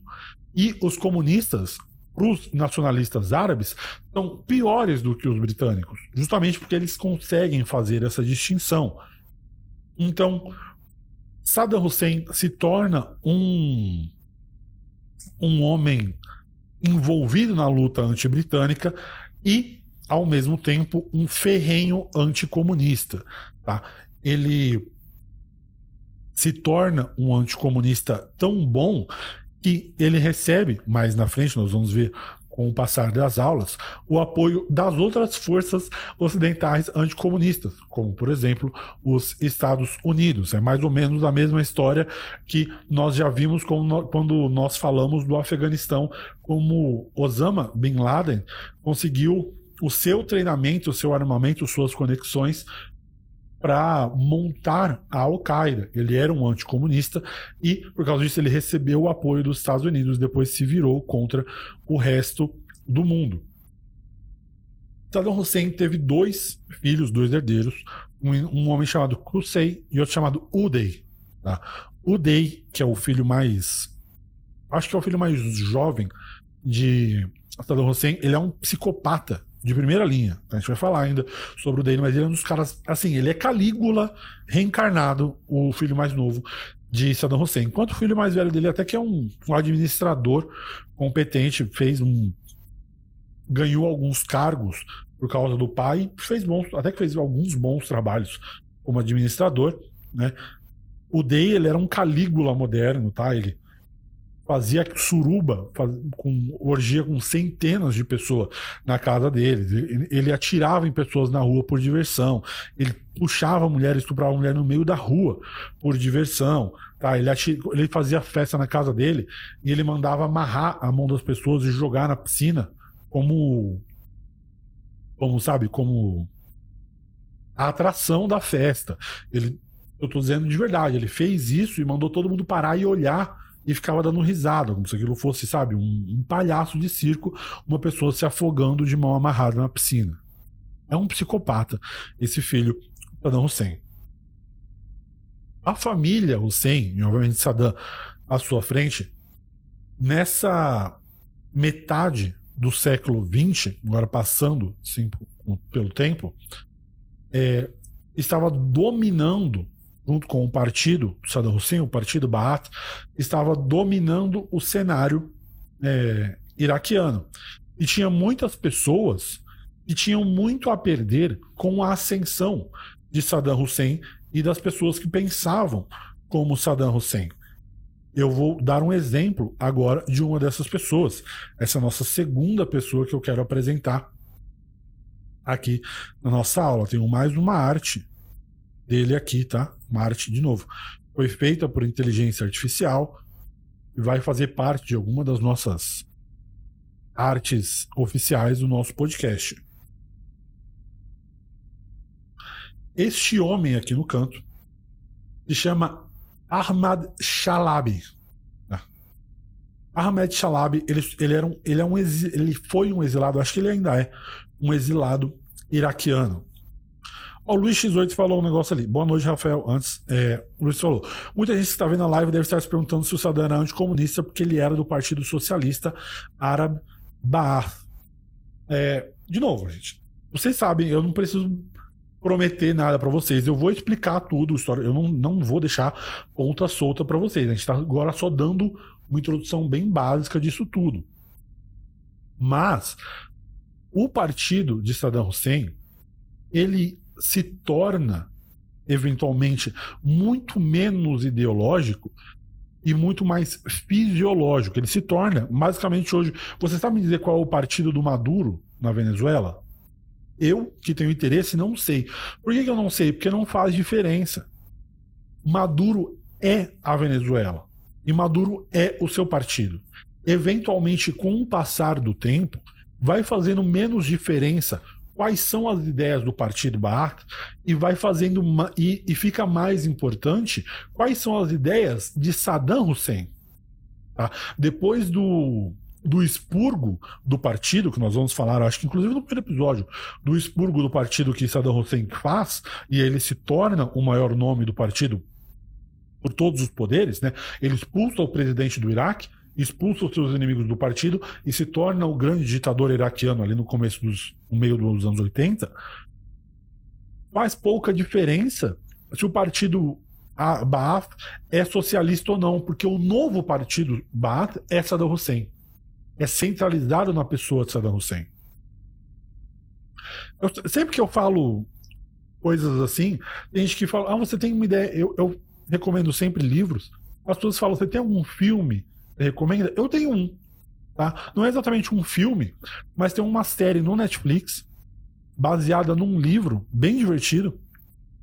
E os comunistas para os nacionalistas árabes são piores do que os britânicos, justamente porque eles conseguem fazer essa distinção. Então, Saddam Hussein se torna um, um homem envolvido na luta anti-britânica e, ao mesmo tempo, um ferrenho anticomunista. Tá? Ele se torna um anticomunista tão bom que ele recebe, mais na frente, nós vamos ver com o passar das aulas, o apoio das outras forças ocidentais anticomunistas, como, por exemplo, os Estados Unidos. É mais ou menos a mesma história que nós já vimos quando nós falamos do Afeganistão, como Osama Bin Laden conseguiu o seu treinamento, o seu armamento, suas conexões para montar a Al-Qaeda. Ele era um anticomunista e, por causa disso, ele recebeu o apoio dos Estados Unidos, depois se virou contra o resto do mundo. Saddam Hussein teve dois filhos, dois herdeiros, um, um homem chamado Qusay e outro chamado Uday. Tá? Uday, que é o filho mais. Acho que é o filho mais jovem de Saddam Hussein, ele é um psicopata de primeira linha. A gente vai falar ainda sobre o Dane, mas ele é um dos caras. Assim, ele é Calígula reencarnado, o filho mais novo de Saddam Hussein. Enquanto o filho mais velho dele até que é um, um administrador competente, fez um. ganhou alguns cargos por causa do pai, fez bons, até que fez alguns bons trabalhos como administrador, né? O Day, ele era um Calígula moderno, tá? Ele fazia suruba, faz, com orgia com centenas de pessoas na casa deles. Ele, atirava em pessoas na rua por diversão. Ele puxava mulheres, estuprava mulher no meio da rua por diversão. Tá? Ele, atir, ele fazia festa na casa dele e ele mandava amarrar a mão das pessoas e jogar na piscina como como sabe, como a atração da festa. Ele eu tô dizendo de verdade, ele fez isso e mandou todo mundo parar e olhar e ficava dando risada, como se aquilo fosse, sabe, um, um palhaço de circo, uma pessoa se afogando de mão amarrada na piscina. É um psicopata, esse filho Saddam Hussein. A família Hussein, e obviamente Saddam à sua frente, nessa metade do século XX, agora passando assim, pelo tempo, é, estava dominando junto com o partido Saddam Hussein, o partido Baath, estava dominando o cenário é, iraquiano. E tinha muitas pessoas que tinham muito a perder com a ascensão de Saddam Hussein e das pessoas que pensavam como Saddam Hussein. Eu vou dar um exemplo agora de uma dessas pessoas. Essa é a nossa segunda pessoa que eu quero apresentar aqui na nossa aula. Tenho mais uma arte dele aqui, tá? Marte, de novo, foi feita por inteligência artificial e vai fazer parte de alguma das nossas artes oficiais do nosso podcast. Este homem aqui no canto se chama Ahmad Shalabi. Tá? Ahmed Shalabi, ele, ele, era um, ele, é um ele foi um exilado, acho que ele ainda é um exilado iraquiano. O Luiz X8 falou um negócio ali. Boa noite, Rafael. Antes, é, o Luiz falou: muita gente que está vendo a live deve estar se perguntando se o Saddam era anticomunista porque ele era do Partido Socialista Árabe Baath. É, de novo, gente. Vocês sabem, eu não preciso prometer nada para vocês. Eu vou explicar tudo, eu não, não vou deixar ponta solta para vocês. A gente está agora só dando uma introdução bem básica disso tudo. Mas o partido de Saddam Hussein ele se torna eventualmente muito menos ideológico e muito mais fisiológico. Ele se torna, basicamente hoje. Você sabe me dizer qual é o partido do Maduro na Venezuela? Eu, que tenho interesse, não sei. Por que, que eu não sei? Porque não faz diferença. Maduro é a Venezuela. E Maduro é o seu partido. Eventualmente, com o passar do tempo, vai fazendo menos diferença quais são as ideias do partido Baath e vai fazendo uma, e, e, fica mais importante quais são as ideias de Saddam Hussein. Tá? Depois do, do expurgo do partido, que nós vamos falar, acho que inclusive no primeiro episódio, do expurgo do partido que Saddam Hussein faz, e ele se torna o maior nome do partido por todos os poderes, né? ele expulsa o presidente do Iraque, expulsa os seus inimigos do partido e se torna o grande ditador iraquiano ali no começo dos no meio dos anos 80, faz pouca diferença se o partido Baath é socialista ou não, porque o novo partido Baath é Saddam Hussein. É centralizado na pessoa de Saddam Hussein. Eu, sempre que eu falo coisas assim, tem gente que fala, ah, você tem uma ideia. Eu, eu recomendo sempre livros. As pessoas falam, você tem algum filme recomenda? Eu tenho um. Tá? Não é exatamente um filme, mas tem uma série no Netflix baseada num livro bem divertido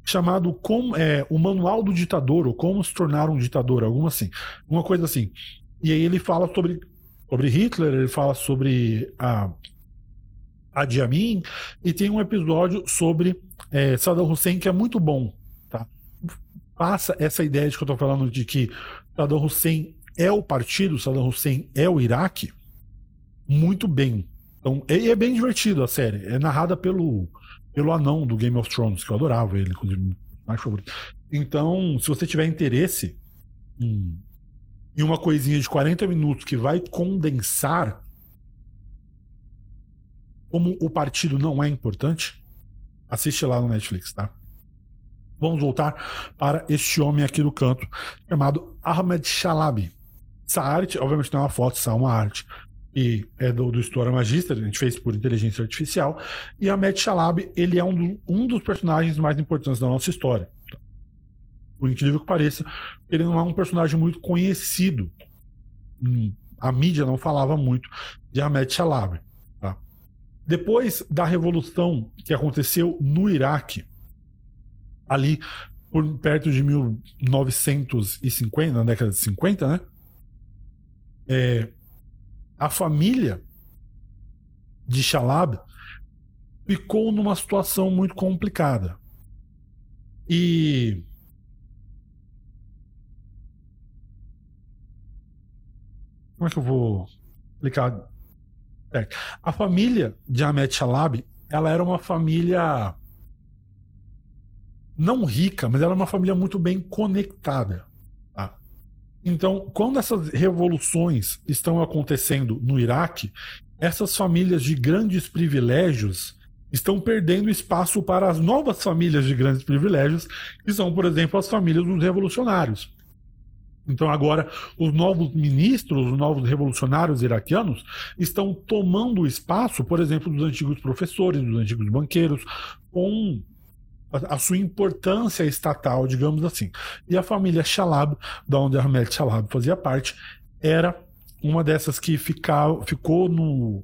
chamado como, é, O Manual do Ditador, ou Como se Tornar um Ditador, alguma assim. Uma coisa assim. E aí ele fala sobre, sobre Hitler, ele fala sobre a, a Amin, e tem um episódio sobre é, Saddam Hussein que é muito bom. Tá? Passa essa ideia de que eu estou falando de que Saddam Hussein é o partido, Saddam Hussein é o Iraque, muito bem. Então, é, é bem divertido a série. É narrada pelo, pelo anão do Game of Thrones, que eu adorava ele, inclusive, mais favorito. Então, se você tiver interesse em, em uma coisinha de 40 minutos que vai condensar como o partido não é importante, assiste lá no Netflix, tá? Vamos voltar para este homem aqui do canto, chamado Ahmed Shalabi. Essa arte, obviamente não é uma foto, isso é uma arte. E é do, do História Magister, a gente fez por inteligência artificial. E Ahmed Shalab, ele é um, do, um dos personagens mais importantes da nossa história. Por incrível que pareça, ele não é um personagem muito conhecido. Hum, a mídia não falava muito de Ahmed Shalab. Tá? Depois da revolução que aconteceu no Iraque, ali por perto de 1950, na década de 50, né? É, a família de Shalab ficou numa situação muito complicada. E como é que eu vou explicar? É, a família de Ahmed Shalab, ela era uma família não rica, mas era uma família muito bem conectada. Então, quando essas revoluções estão acontecendo no Iraque, essas famílias de grandes privilégios estão perdendo espaço para as novas famílias de grandes privilégios, que são, por exemplo, as famílias dos revolucionários. Então, agora, os novos ministros, os novos revolucionários iraquianos, estão tomando o espaço, por exemplo, dos antigos professores, dos antigos banqueiros, com a, sua importância estatal, digamos assim. E a família Shalab, da onde Ahmed Shalab fazia parte, era uma dessas que ficou no,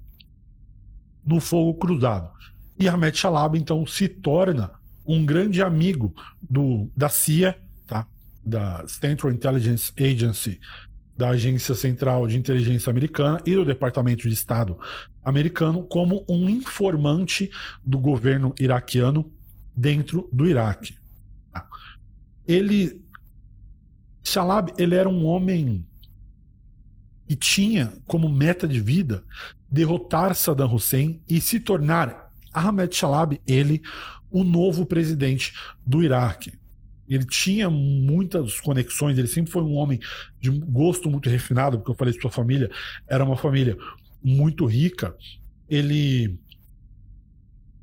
no fogo cruzado. E Ahmed Shalab, então, se torna um grande amigo do, da CIA, tá? da Central Intelligence Agency, da Agência Central de Inteligência Americana e do Departamento de Estado americano, como um informante do governo iraquiano dentro do Iraque. Ele, Shalab, ele era um homem que tinha como meta de vida derrotar Saddam Hussein e se tornar Ahmed Shalab, ele, o novo presidente do Iraque. Ele tinha muitas conexões, ele sempre foi um homem de gosto muito refinado, porque eu falei que sua família era uma família muito rica. Ele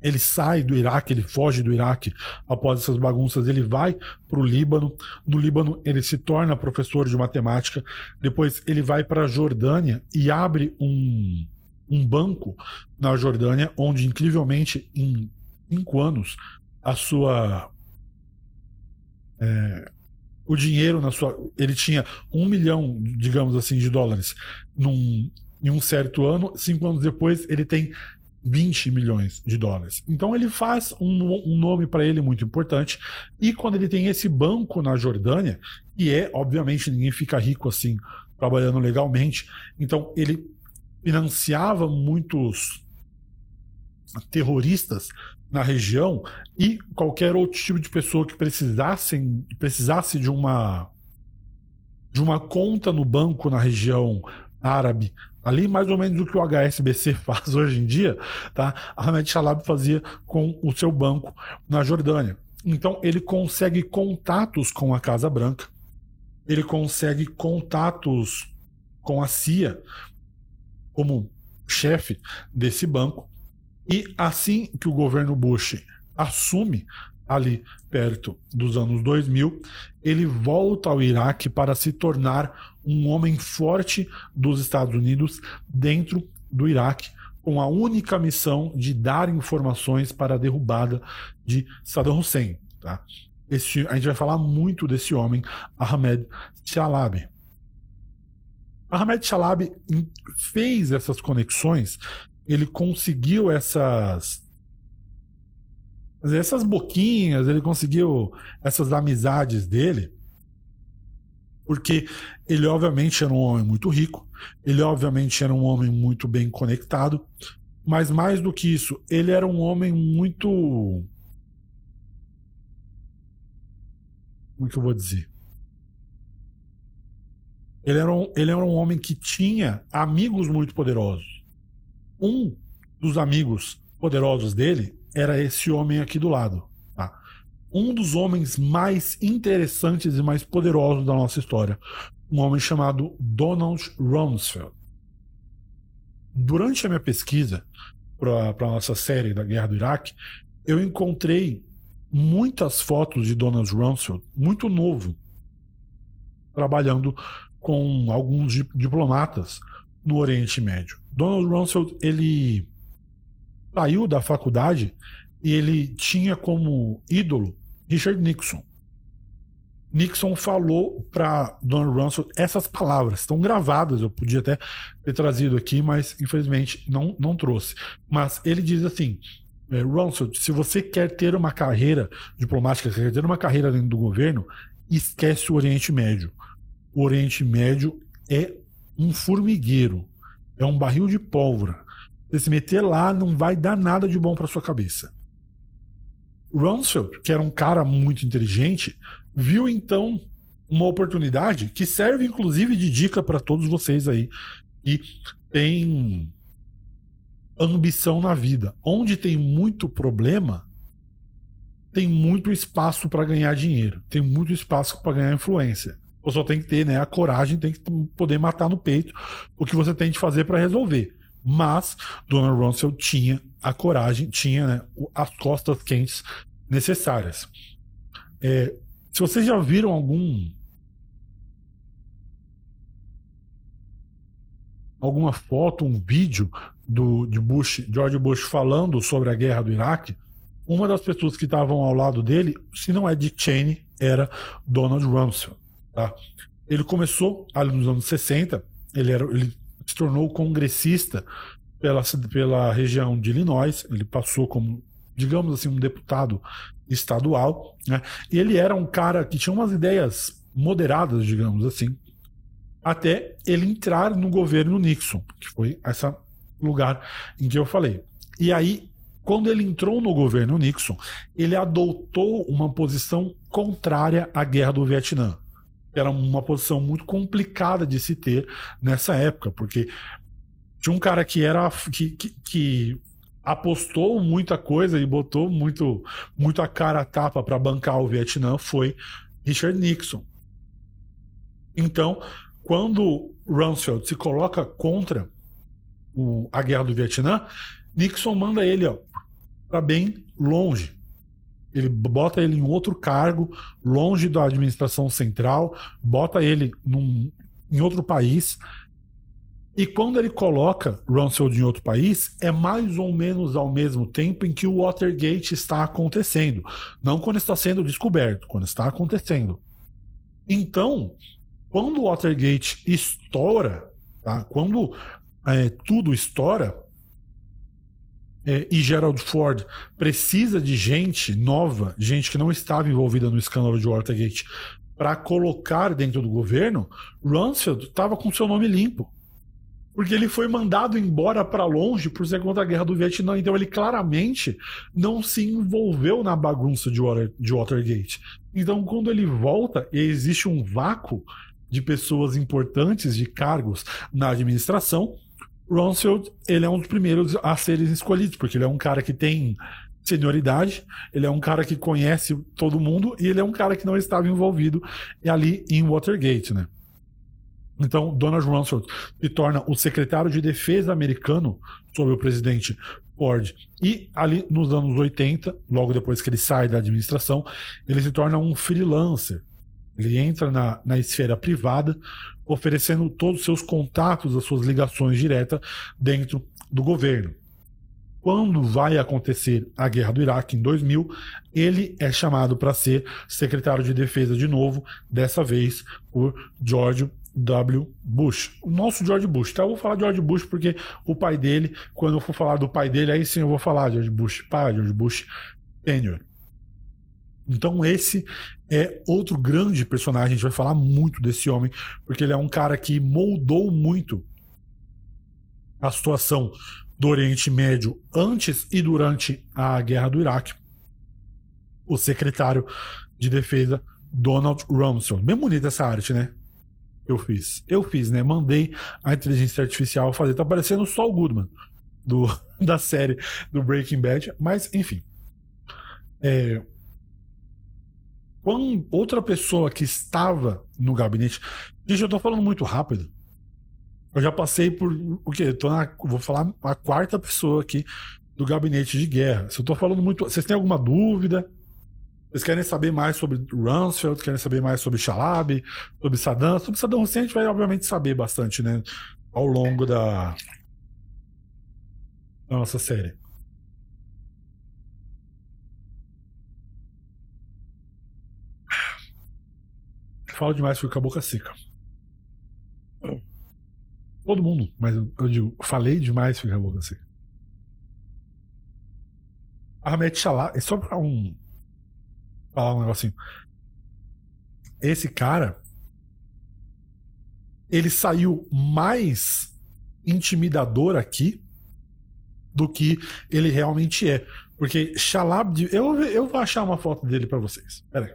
ele sai do Iraque, ele foge do Iraque após essas bagunças, ele vai para o Líbano. No Líbano, ele se torna professor de matemática. Depois, ele vai para a Jordânia e abre um, um banco na Jordânia, onde, incrivelmente, em cinco anos, a sua. É, o dinheiro na sua. Ele tinha um milhão, digamos assim, de dólares num, em um certo ano. Cinco anos depois, ele tem 20 milhões de dólares. Então ele faz um, um nome para ele muito importante. E quando ele tem esse banco na Jordânia, e é, obviamente, ninguém fica rico assim, trabalhando legalmente. Então ele financiava muitos terroristas na região e qualquer outro tipo de pessoa que precisasse, precisasse de uma de uma conta no banco na região árabe Ali, mais ou menos o que o HSBC [laughs] faz hoje em dia, tá? Ahmed Shalab fazia com o seu banco na Jordânia. Então, ele consegue contatos com a Casa Branca, ele consegue contatos com a CIA como chefe desse banco. E assim que o governo Bush assume ali perto dos anos 2000, ele volta ao Iraque para se tornar um homem forte dos Estados Unidos dentro do Iraque, com a única missão de dar informações para a derrubada de Saddam Hussein. Tá? Esse, a gente vai falar muito desse homem, Ahmed Shalabi. Ahmed Shalabi fez essas conexões, ele conseguiu essas essas boquinhas, ele conseguiu essas amizades dele, porque ele obviamente era um homem muito rico, ele obviamente era um homem muito bem conectado, mas mais do que isso, ele era um homem muito. Como é que eu vou dizer? Ele era, um, ele era um homem que tinha amigos muito poderosos. Um dos amigos poderosos dele era esse homem aqui do lado. Um dos homens mais interessantes e mais poderosos da nossa história. Um homem chamado Donald Rumsfeld. Durante a minha pesquisa para a nossa série da Guerra do Iraque, eu encontrei muitas fotos de Donald Rumsfeld, muito novo, trabalhando com alguns diplomatas no Oriente Médio. Donald Rumsfeld, ele saiu da faculdade e ele tinha como ídolo Richard Nixon. Nixon falou para Donald Rumsfeld essas palavras, estão gravadas, eu podia até ter trazido aqui, mas infelizmente não, não trouxe. Mas ele diz assim: é, Rumsfeld, se você quer ter uma carreira diplomática, quer ter uma carreira dentro do governo, esquece o Oriente Médio. O Oriente Médio é um formigueiro, é um barril de pólvora. Você se meter lá não vai dar nada de bom para sua cabeça. Rumsfeld, que era um cara muito inteligente, viu então uma oportunidade que serve inclusive de dica para todos vocês aí e tem ambição na vida. Onde tem muito problema, tem muito espaço para ganhar dinheiro, tem muito espaço para ganhar influência. Você só tem que ter né, a coragem, tem que poder matar no peito o que você tem de fazer para resolver. Mas Donald Rumsfeld tinha a coragem, tinha né, as costas quentes necessárias. É, se vocês já viram algum alguma foto, um vídeo do de Bush, George Bush falando sobre a guerra do Iraque, uma das pessoas que estavam ao lado dele, se não é Dick Cheney, era Donald Rumsfeld. Tá? Ele começou ali nos anos 60, ele, era, ele se tornou congressista pela, pela região de Illinois, ele passou como, digamos assim, um deputado estadual, né? e ele era um cara que tinha umas ideias moderadas, digamos assim, até ele entrar no governo Nixon, que foi esse lugar em que eu falei. E aí, quando ele entrou no governo Nixon, ele adotou uma posição contrária à guerra do Vietnã era uma posição muito complicada de se ter nessa época, porque tinha um cara que era que, que, que apostou muita coisa e botou muito, muito a cara a tapa para bancar o Vietnã foi Richard Nixon. Então, quando Rumsfeld se coloca contra o, a guerra do Vietnã, Nixon manda ele para bem longe. Ele bota ele em outro cargo, longe da administração central, bota ele num, em outro país. E quando ele coloca Rumsfeld em outro país, é mais ou menos ao mesmo tempo em que o Watergate está acontecendo. Não quando está sendo descoberto, quando está acontecendo. Então, quando o Watergate estoura, tá? quando é, tudo estoura, é, e Gerald Ford precisa de gente nova, gente que não estava envolvida no escândalo de Watergate, para colocar dentro do governo, Rumsfeld estava com seu nome limpo. Porque ele foi mandado embora para longe por ser contra a guerra do Vietnã. Então ele claramente não se envolveu na bagunça de, Water, de Watergate. Então quando ele volta existe um vácuo de pessoas importantes, de cargos na administração, Rumsfeld, ele é um dos primeiros a serem escolhidos, porque ele é um cara que tem senioridade, ele é um cara que conhece todo mundo e ele é um cara que não estava envolvido ali em Watergate, né? Então, Donald Rumsfeld se torna o secretário de defesa americano sob o presidente Ford. E ali nos anos 80, logo depois que ele sai da administração, ele se torna um freelancer. Ele entra na, na esfera privada oferecendo todos os seus contatos, as suas ligações diretas dentro do governo. Quando vai acontecer a guerra do Iraque em 2000, ele é chamado para ser secretário de defesa de novo, dessa vez por George W. Bush. O nosso George Bush. Então eu vou falar de George Bush porque o pai dele, quando eu for falar do pai dele, aí sim eu vou falar George Bush pai, George Bush Senior. Então esse é outro grande personagem, a gente vai falar muito desse homem, porque ele é um cara que moldou muito a situação do Oriente Médio antes e durante a guerra do Iraque. O secretário de defesa Donald Rumsfeld. Bem bonita essa arte, né? Eu fiz. Eu fiz, né? Mandei a inteligência artificial fazer. Tá parecendo o Saul Goodman do, [laughs] da série do Breaking Bad, mas enfim. É, quando outra pessoa que estava no gabinete. Gente, eu tô falando muito rápido. Eu já passei por. O quê? tô na, vou falar a quarta pessoa aqui do gabinete de guerra. Se eu tô falando muito. Vocês têm alguma dúvida? Vocês querem saber mais sobre Rumsfeld? Querem saber mais sobre Shalab? Sobre Saddam? Sobre Saddam Hussein a gente vai, obviamente, saber bastante, né? Ao longo da, da nossa série. falo demais, fico com a boca seca. Todo mundo, mas eu digo, falei demais, fica a boca seca. Ahmed Shalá, é só pra um. Falar um negocinho. Esse cara. Ele saiu mais intimidador aqui do que ele realmente é. Porque Shalab. Eu, eu vou achar uma foto dele para vocês. Pera aí.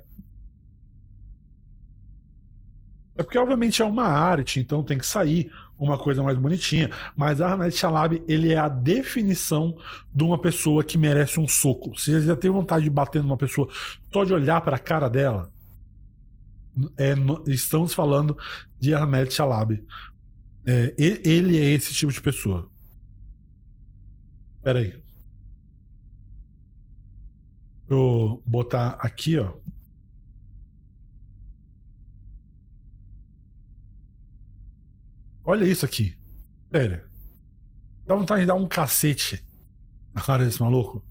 É porque, obviamente, é uma arte, então tem que sair uma coisa mais bonitinha. Mas Ahmed Shalab, ele é a definição de uma pessoa que merece um soco. Se você já tem vontade de bater numa pessoa só de olhar para a cara dela, é, estamos falando de Ahmed Shalab. É, ele é esse tipo de pessoa. Pera aí. Vou botar aqui, ó. Olha isso aqui. Sério. Dá vontade de dar um cacete na cara desse maluco.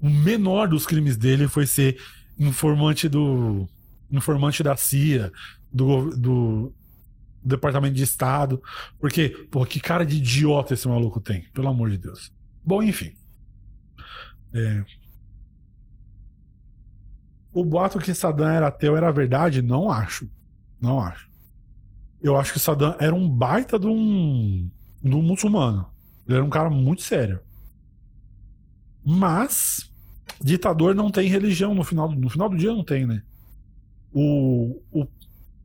O menor dos crimes dele foi ser informante do. informante da CIA, do, do Departamento de Estado. Porque, pô, que cara de idiota esse maluco tem, pelo amor de Deus. Bom, enfim. É... O boato que Saddam era ateu era verdade? Não acho. Não acho eu acho que Saddam era um baita de um, de um muçulmano. Ele era um cara muito sério. Mas ditador não tem religião no final, no final do dia não tem, né? O, o,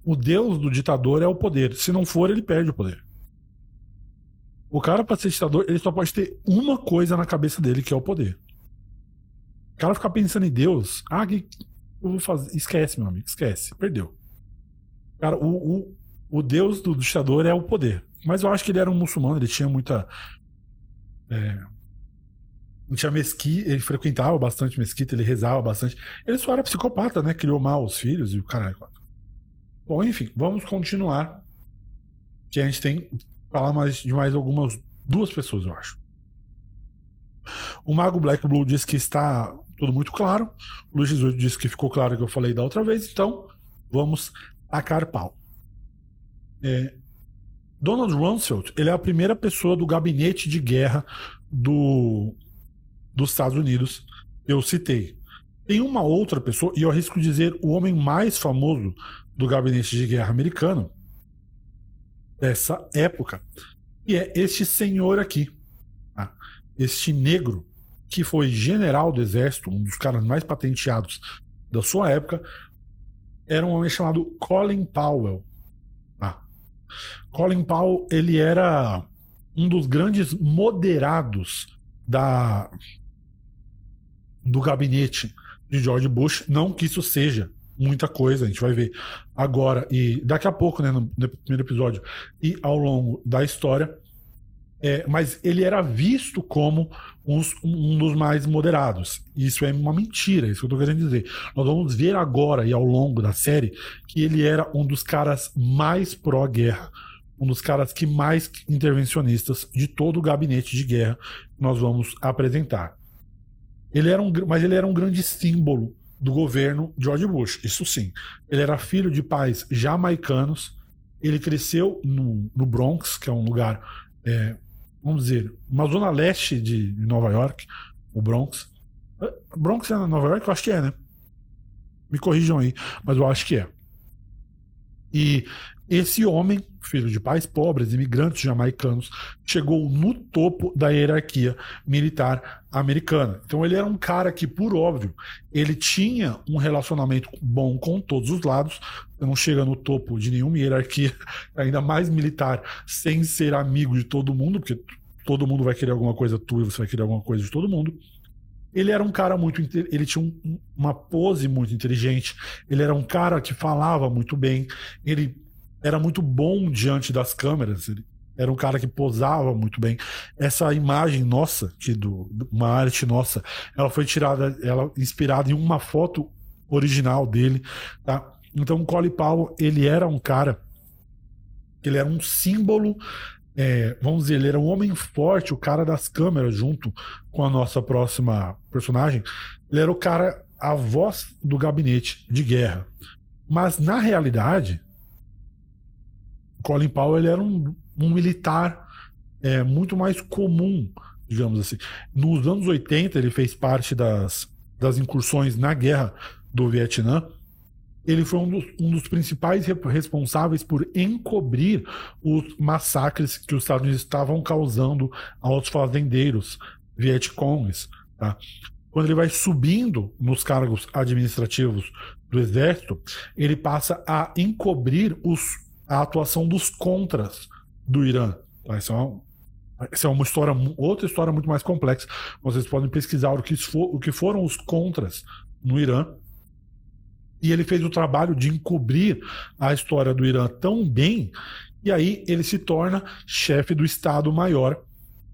o deus do ditador é o poder. Se não for, ele perde o poder. O cara, para ser ditador, ele só pode ter uma coisa na cabeça dele, que é o poder. O cara ficar pensando em Deus, ah, que eu vou fazer? Esquece, meu amigo, esquece. Perdeu. Cara, o, o, o deus do ditador é o poder. Mas eu acho que ele era um muçulmano, ele tinha muita. É, tinha mesquita, ele frequentava bastante mesquita, ele rezava bastante. Ele só era psicopata, né? Criou mal os filhos e o caralho. Bom, enfim, vamos continuar. Que a gente tem falar mais, de mais algumas duas pessoas, eu acho. O Mago Black Blue diz que está tudo muito claro. O Luiz Jesus disse que ficou claro que eu falei da outra vez, então vamos tacar pau. É, Donald Rumsfeld, ele é a primeira pessoa do gabinete de guerra do, dos Estados Unidos. Eu citei. Tem uma outra pessoa, e eu arrisco dizer o homem mais famoso do gabinete de guerra americano dessa época, e é este senhor aqui, tá? este negro que foi general do exército, um dos caras mais patenteados da sua época, era um homem chamado Colin Powell. Colin Powell, ele era um dos grandes moderados da do gabinete de George Bush. Não que isso seja muita coisa, a gente vai ver agora e daqui a pouco, né, no, no primeiro episódio e ao longo da história. É, mas ele era visto como uns, um dos mais moderados. Isso é uma mentira, isso que eu estou querendo dizer. Nós vamos ver agora e ao longo da série que ele era um dos caras mais pró-guerra um dos caras que mais intervencionistas de todo o gabinete de guerra que nós vamos apresentar. Ele era um, mas ele era um grande símbolo do governo George Bush, isso sim. Ele era filho de pais jamaicanos, ele cresceu no, no Bronx, que é um lugar, é, vamos dizer, uma zona leste de Nova York, o Bronx. É, Bronx é Nova York? Eu acho que é, né? Me corrijam aí, mas eu acho que é. E esse homem, filho de pais pobres, imigrantes jamaicanos, chegou no topo da hierarquia militar americana. Então ele era um cara que, por óbvio, ele tinha um relacionamento bom com todos os lados, não chega no topo de nenhuma hierarquia, [laughs] ainda mais militar, sem ser amigo de todo mundo, porque todo mundo vai querer alguma coisa tua e você vai querer alguma coisa de todo mundo. Ele era um cara muito. Ele tinha um, uma pose muito inteligente. Ele era um cara que falava muito bem. Ele era muito bom diante das câmeras. Ele era um cara que posava muito bem. Essa imagem nossa, que do, uma arte nossa, ela foi tirada, ela inspirada em uma foto original dele, tá? Então, o Colin Powell, ele era um cara, ele era um símbolo, é, vamos dizer, ele era um homem forte, o cara das câmeras, junto com a nossa próxima personagem. Ele era o cara, a voz do gabinete de guerra. Mas, na realidade, Colin Powell ele era um, um militar é, muito mais comum, digamos assim. Nos anos 80, ele fez parte das, das incursões na guerra do Vietnã. Ele foi um dos, um dos principais responsáveis por encobrir os massacres que os Estados Unidos estavam causando aos fazendeiros vietcongues. Tá? Quando ele vai subindo nos cargos administrativos do exército, ele passa a encobrir os a atuação dos contras do Irã. Tá? Essa, é uma, essa é uma história, outra história muito mais complexa. Vocês podem pesquisar o que, for, o que foram os contras no Irã. E ele fez o trabalho de encobrir a história do Irã tão bem, e aí ele se torna chefe do Estado-Maior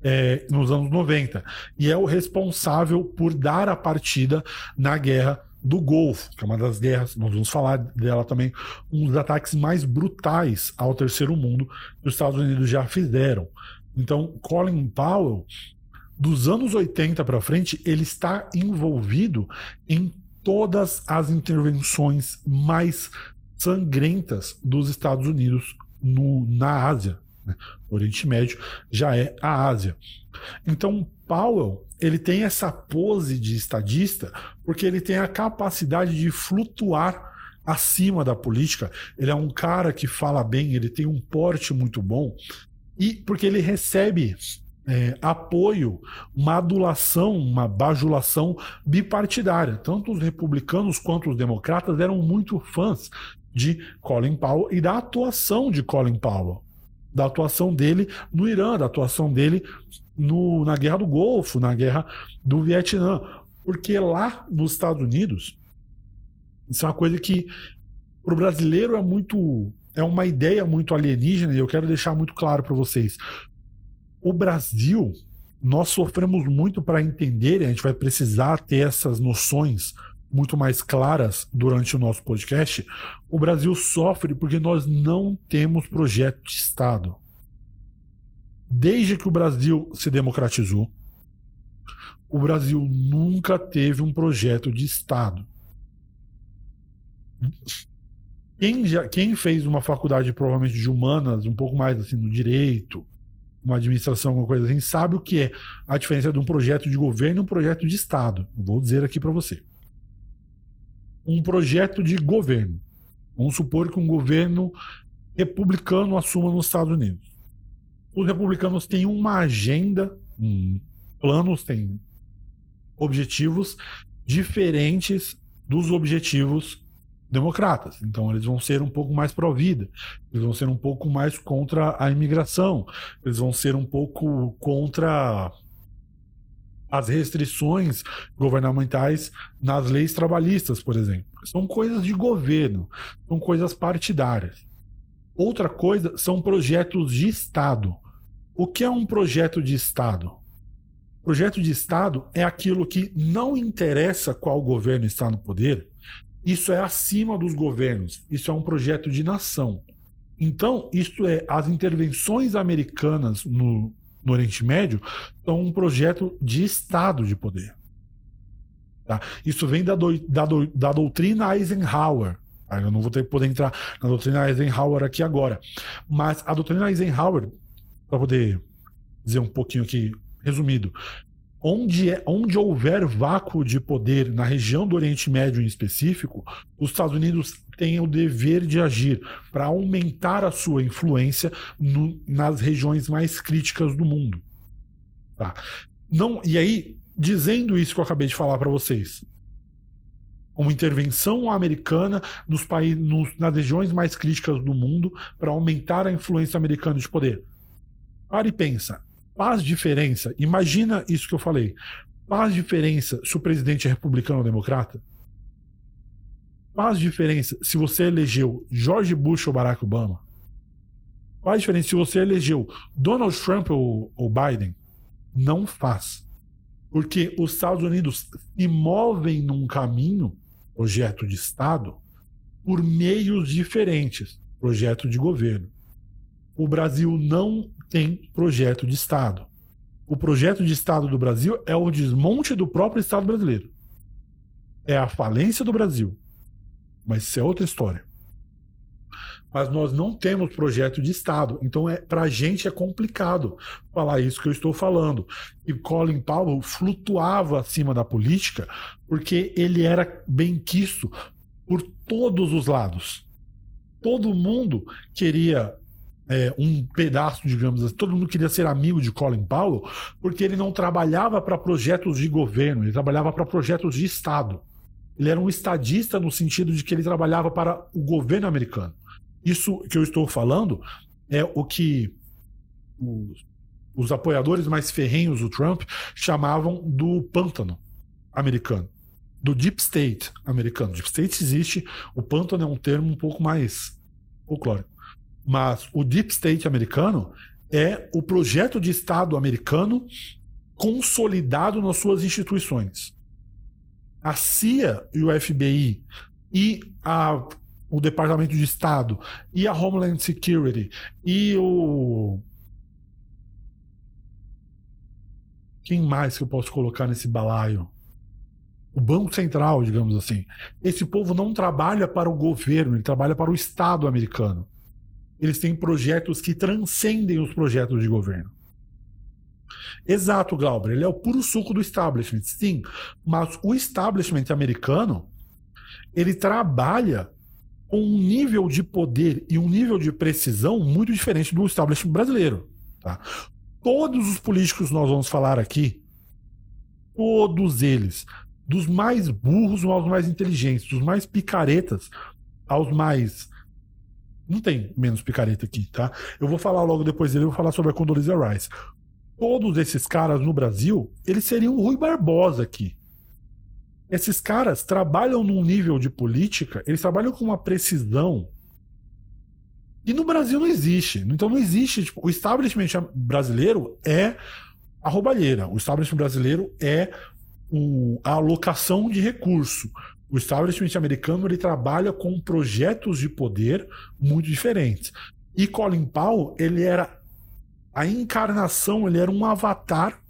é, nos anos 90. E é o responsável por dar a partida na guerra do Golfo, que é uma das guerras, nós vamos falar dela também, um dos ataques mais brutais ao terceiro mundo que os Estados Unidos já fizeram. Então, Colin Powell, dos anos 80 para frente, ele está envolvido em todas as intervenções mais sangrentas dos Estados Unidos no, na Ásia. Né? O Oriente Médio já é a Ásia. Então, Powell ele tem essa pose de estadista porque ele tem a capacidade de flutuar acima da política. Ele é um cara que fala bem, ele tem um porte muito bom e porque ele recebe é, apoio, uma adulação, uma bajulação bipartidária. Tanto os republicanos quanto os democratas eram muito fãs de Colin Powell e da atuação de Colin Powell, da atuação dele no Irã, da atuação dele no, na Guerra do Golfo, na Guerra do Vietnã. Porque lá nos Estados Unidos, isso é uma coisa que para o brasileiro é muito. É uma ideia muito alienígena e eu quero deixar muito claro para vocês. O Brasil, nós sofremos muito para entender, e a gente vai precisar ter essas noções muito mais claras durante o nosso podcast. O Brasil sofre porque nós não temos projeto de Estado. Desde que o Brasil se democratizou, o Brasil nunca teve um projeto de Estado. Quem, já, quem fez uma faculdade provavelmente de humanas, um pouco mais assim no direito, uma administração, alguma coisa assim, sabe o que é a diferença de um projeto de governo e um projeto de Estado. Vou dizer aqui para você. Um projeto de governo. Vamos supor que um governo republicano assuma nos Estados Unidos. Os republicanos têm uma agenda, um, planos, têm objetivos diferentes dos objetivos democratas. Então eles vão ser um pouco mais pró-vida, eles vão ser um pouco mais contra a imigração, eles vão ser um pouco contra as restrições governamentais nas leis trabalhistas, por exemplo. São coisas de governo, são coisas partidárias. Outra coisa são projetos de Estado. O que é um projeto de Estado? Projeto de Estado é aquilo que não interessa qual governo está no poder, isso é acima dos governos, isso é um projeto de nação. Então, isso é as intervenções americanas no, no Oriente Médio são um projeto de Estado de poder. Tá? Isso vem da, do, da, do, da doutrina Eisenhower. Tá? Eu não vou ter poder entrar na doutrina Eisenhower aqui agora. Mas a doutrina Eisenhower, para poder dizer um pouquinho aqui resumido, onde, é, onde houver vácuo de poder na região do Oriente Médio em específico, os Estados Unidos têm o dever de agir para aumentar a sua influência no, nas regiões mais críticas do mundo. Tá? Não, e aí, dizendo isso que eu acabei de falar para vocês, uma intervenção americana nos países, nos, nas regiões mais críticas do mundo para aumentar a influência americana de poder. Pare e pensa faz diferença. Imagina isso que eu falei. Faz diferença se o presidente é republicano ou democrata? Faz diferença se você elegeu George Bush ou Barack Obama? Faz diferença se você elegeu Donald Trump ou, ou Biden? Não faz. Porque os Estados Unidos se movem num caminho, projeto de Estado, por meios diferentes, projeto de governo. O Brasil não tem projeto de Estado. O projeto de Estado do Brasil é o desmonte do próprio Estado brasileiro. É a falência do Brasil. Mas isso é outra história. Mas nós não temos projeto de Estado. Então, é, para a gente é complicado falar isso que eu estou falando. E Colin Powell flutuava acima da política porque ele era bem quisto por todos os lados. Todo mundo queria é, um pedaço, digamos assim. Todo mundo queria ser amigo de Colin Powell, porque ele não trabalhava para projetos de governo, ele trabalhava para projetos de Estado. Ele era um estadista no sentido de que ele trabalhava para o governo americano. Isso que eu estou falando é o que os, os apoiadores mais ferrenhos do Trump chamavam do pântano americano do Deep State americano. Deep State existe, o pântano é um termo um pouco mais folclórico. Mas o Deep State americano é o projeto de Estado americano consolidado nas suas instituições. A CIA e o FBI e a, o Departamento de Estado e a Homeland Security e o. Quem mais que eu posso colocar nesse balaio? O Banco Central, digamos assim. Esse povo não trabalha para o governo, ele trabalha para o Estado americano eles têm projetos que transcendem os projetos de governo. Exato, Glauber, ele é o puro suco do establishment, sim. Mas o establishment americano, ele trabalha com um nível de poder e um nível de precisão muito diferente do establishment brasileiro. Tá? Todos os políticos que nós vamos falar aqui, todos eles, dos mais burros aos mais inteligentes, dos mais picaretas aos mais não tem menos picareta aqui, tá? Eu vou falar logo depois dele, eu vou falar sobre a Condoleezza Rice. Todos esses caras no Brasil, eles seriam o Rui Barbosa aqui. Esses caras trabalham num nível de política, eles trabalham com uma precisão que no Brasil não existe. Então não existe. Tipo, o establishment brasileiro é a roubalheira. O establishment brasileiro é o, a alocação de recurso. O establishment americano ele trabalha com projetos de poder muito diferentes. E Colin Powell, ele era a encarnação, ele era um avatar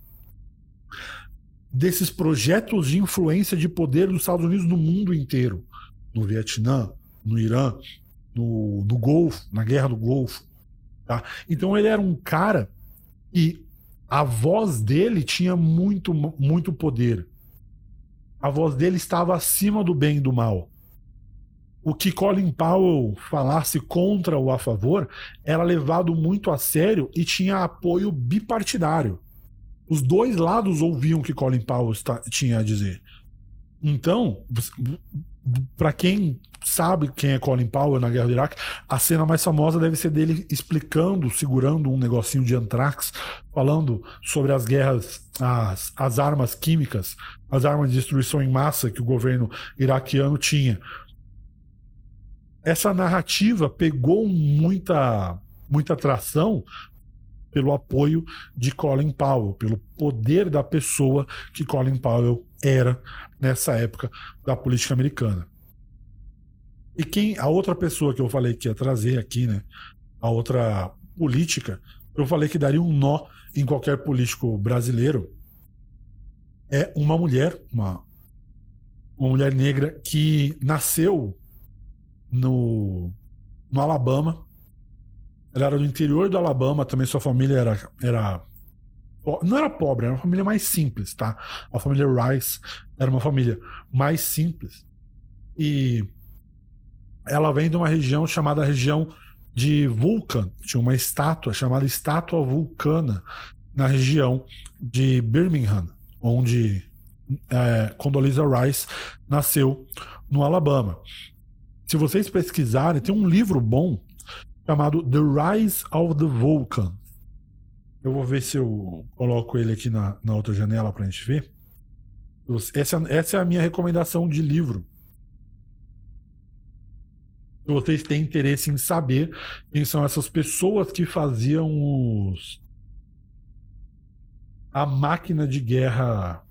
desses projetos de influência de poder dos Estados Unidos no mundo inteiro. No Vietnã, no Irã, no, no Golfo, na Guerra do Golfo. Tá? Então ele era um cara e a voz dele tinha muito, muito poder. A voz dele estava acima do bem e do mal. O que Colin Powell falasse contra ou a favor era levado muito a sério e tinha apoio bipartidário. Os dois lados ouviam o que Colin Powell tinha a dizer. Então, para quem sabe quem é Colin Powell na guerra do Iraque, a cena mais famosa deve ser dele explicando, segurando um negocinho de antrax, falando sobre as guerras, as, as armas químicas, as armas de destruição em massa que o governo iraquiano tinha. Essa narrativa pegou muita, muita atração pelo apoio de Colin Powell, pelo poder da pessoa que Colin Powell era nessa época da política americana. E quem a outra pessoa que eu falei que ia trazer aqui, né, a outra política, eu falei que daria um nó em qualquer político brasileiro, é uma mulher, uma, uma mulher negra que nasceu no, no Alabama. Ela era do interior do Alabama, também sua família era, era não era pobre, era uma família mais simples, tá? A família Rice era uma família mais simples. E ela vem de uma região chamada região de Vulcan. Tinha uma estátua chamada Estátua Vulcana na região de Birmingham, onde é, Condoleezza Rice nasceu no Alabama. Se vocês pesquisarem, tem um livro bom chamado The Rise of the Vulcan, eu vou ver se eu coloco ele aqui na, na outra janela para a gente ver. Essa, essa é a minha recomendação de livro. Se vocês têm interesse em saber quem são essas pessoas que faziam os a máquina de guerra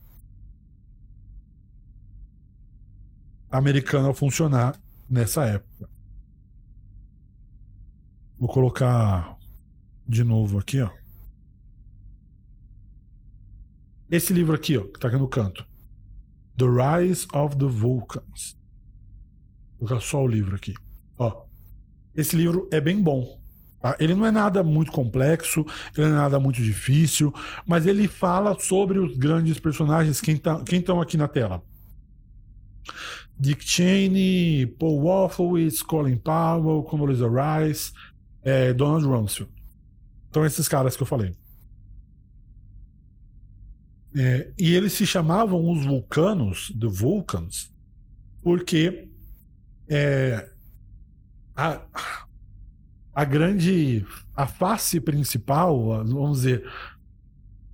americana funcionar nessa época. Vou colocar de novo aqui, ó. Esse livro aqui, ó, que tá aqui no canto. The Rise of the Vulcans. Vou colocar só o livro aqui. Ó. Esse livro é bem bom. Tá? Ele não é nada muito complexo, ele não é nada muito difícil, mas ele fala sobre os grandes personagens. Quem estão tá, quem aqui na tela? Dick Cheney, Paul Wolfowitz, Colin Powell, Condoleezza Rice, é, Donald Rumsfeld. Então, esses caras que eu falei. É, e eles se chamavam os vulcanos, the Vulcans, porque é, a, a grande, a face principal, vamos dizer,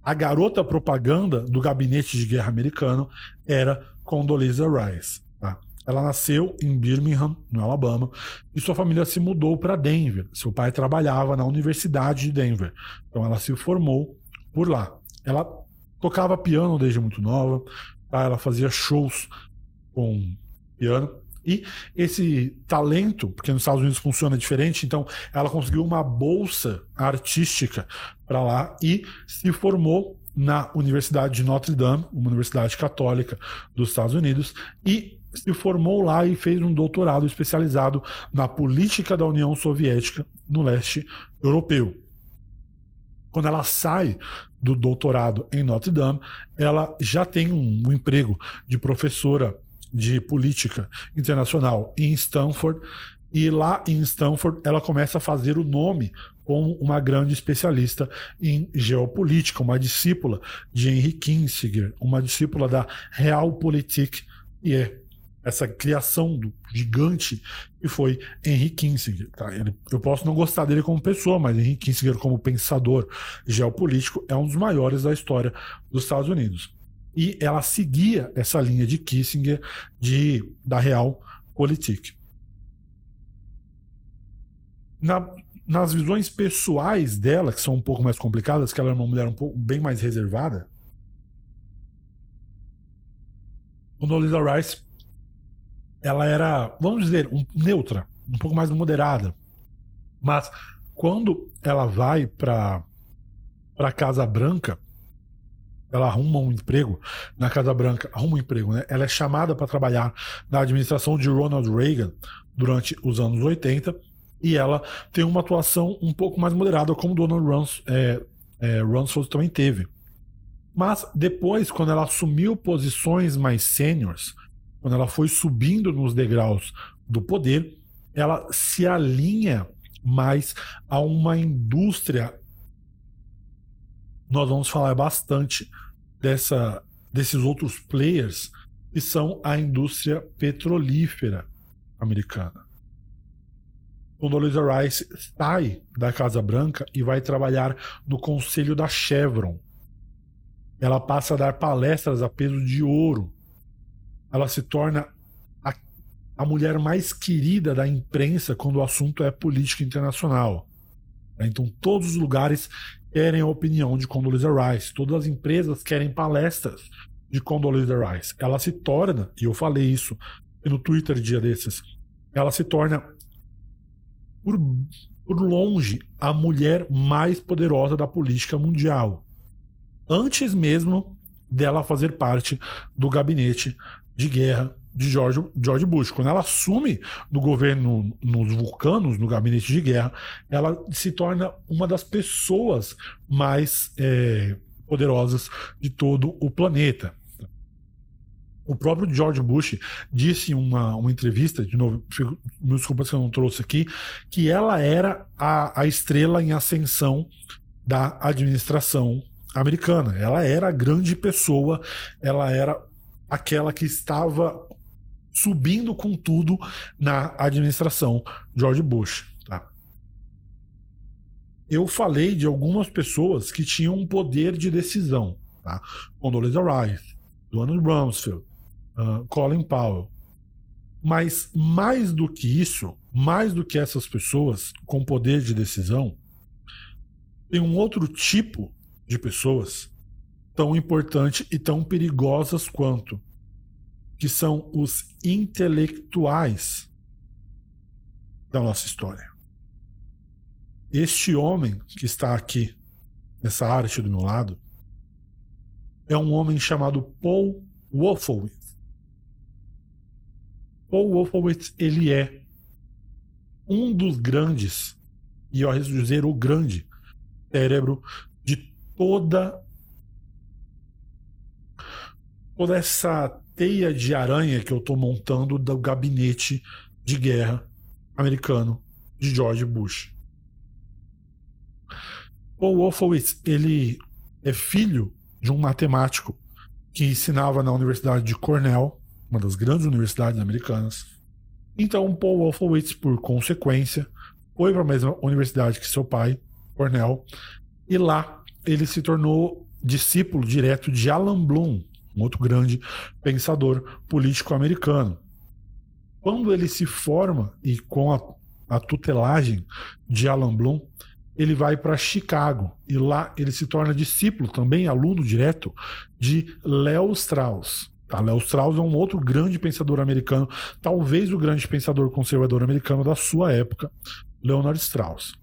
a garota propaganda do gabinete de guerra americano era Condoleezza Rice. Tá? Ela nasceu em Birmingham, no Alabama, e sua família se mudou para Denver. Seu pai trabalhava na Universidade de Denver, então ela se formou por lá. Ela tocava piano desde muito nova, tá? ela fazia shows com piano. E esse talento, porque nos Estados Unidos funciona diferente, então ela conseguiu uma bolsa artística para lá e se formou na Universidade de Notre Dame, uma universidade católica dos Estados Unidos, e se formou lá e fez um doutorado especializado na política da União Soviética no leste europeu. Quando ela sai do doutorado em Notre Dame, ela já tem um, um emprego de professora de política internacional em Stanford. E lá em Stanford, ela começa a fazer o nome como uma grande especialista em geopolítica, uma discípula de Henry Kissinger, uma discípula da Realpolitik, e é essa criação do gigante que foi Henry Kissinger. Tá? Ele, eu posso não gostar dele como pessoa, mas Henry Kissinger, como pensador geopolítico, é um dos maiores da história dos Estados Unidos. E ela seguia essa linha de Kissinger de, da Realpolitik. Na, nas visões pessoais dela, que são um pouco mais complicadas, que ela é uma mulher um pouco bem mais reservada, Condoleezza Rice, ela era, vamos dizer, um, neutra, um pouco mais moderada. Mas quando ela vai para para Casa Branca, ela arruma um emprego na Casa Branca, arruma um emprego, né? Ela é chamada para trabalhar na administração de Ronald Reagan durante os anos 80 e ela tem uma atuação um pouco mais moderada, como Donald Rums, é, é, Rumsfeld também teve. Mas depois, quando ela assumiu posições mais sêniores, quando ela foi subindo nos degraus do poder, ela se alinha mais a uma indústria. Nós vamos falar bastante dessa, desses outros players que são a indústria petrolífera americana. Condoleezza Rice sai da Casa Branca e vai trabalhar no conselho da Chevron. Ela passa a dar palestras a peso de ouro. Ela se torna a, a mulher mais querida da imprensa quando o assunto é política internacional. Então, todos os lugares querem a opinião de Condoleezza Rice. Todas as empresas querem palestras de Condoleezza Rice. Ela se torna, e eu falei isso no Twitter dia desses, ela se torna por, por longe a mulher mais poderosa da política mundial. Antes mesmo dela fazer parte do gabinete de guerra de George, George Bush. Quando ela assume no governo nos vulcanos, no gabinete de guerra, ela se torna uma das pessoas mais é, poderosas de todo o planeta. O próprio George Bush disse em uma, uma entrevista, de novo, me desculpa se eu não trouxe aqui, que ela era a, a estrela em ascensão da administração americana. Ela era a grande pessoa, ela era aquela que estava subindo com tudo na administração George Bush. Tá? Eu falei de algumas pessoas que tinham um poder de decisão. Tá? Condoleezza Rice, Donald Rumsfeld, uh, Colin Powell. Mas mais do que isso, mais do que essas pessoas com poder de decisão, tem um outro tipo de pessoas tão importante e tão perigosas quanto que são os intelectuais da nossa história. Este homem que está aqui, nessa arte do meu lado, é um homem chamado Paul Wolfowitz. Paul Wolfowitz, ele é um dos grandes, e eu arrisco dizer o grande, cérebro de toda toda essa teia de aranha que eu estou montando do gabinete de guerra americano de George Bush. Paul Wolfowitz, ele é filho de um matemático que ensinava na Universidade de Cornell, uma das grandes universidades americanas. Então, Paul Wolfowitz, por consequência, foi para a mesma universidade que seu pai, Cornell, e lá ele se tornou discípulo direto de Alan Bloom, um outro grande pensador político americano. Quando ele se forma e com a, a tutelagem de Alan Bloom, ele vai para Chicago e lá ele se torna discípulo, também aluno direto, de Leo Strauss. Tá? Strauss é um outro grande pensador americano, talvez o grande pensador conservador americano da sua época, Leonard Strauss.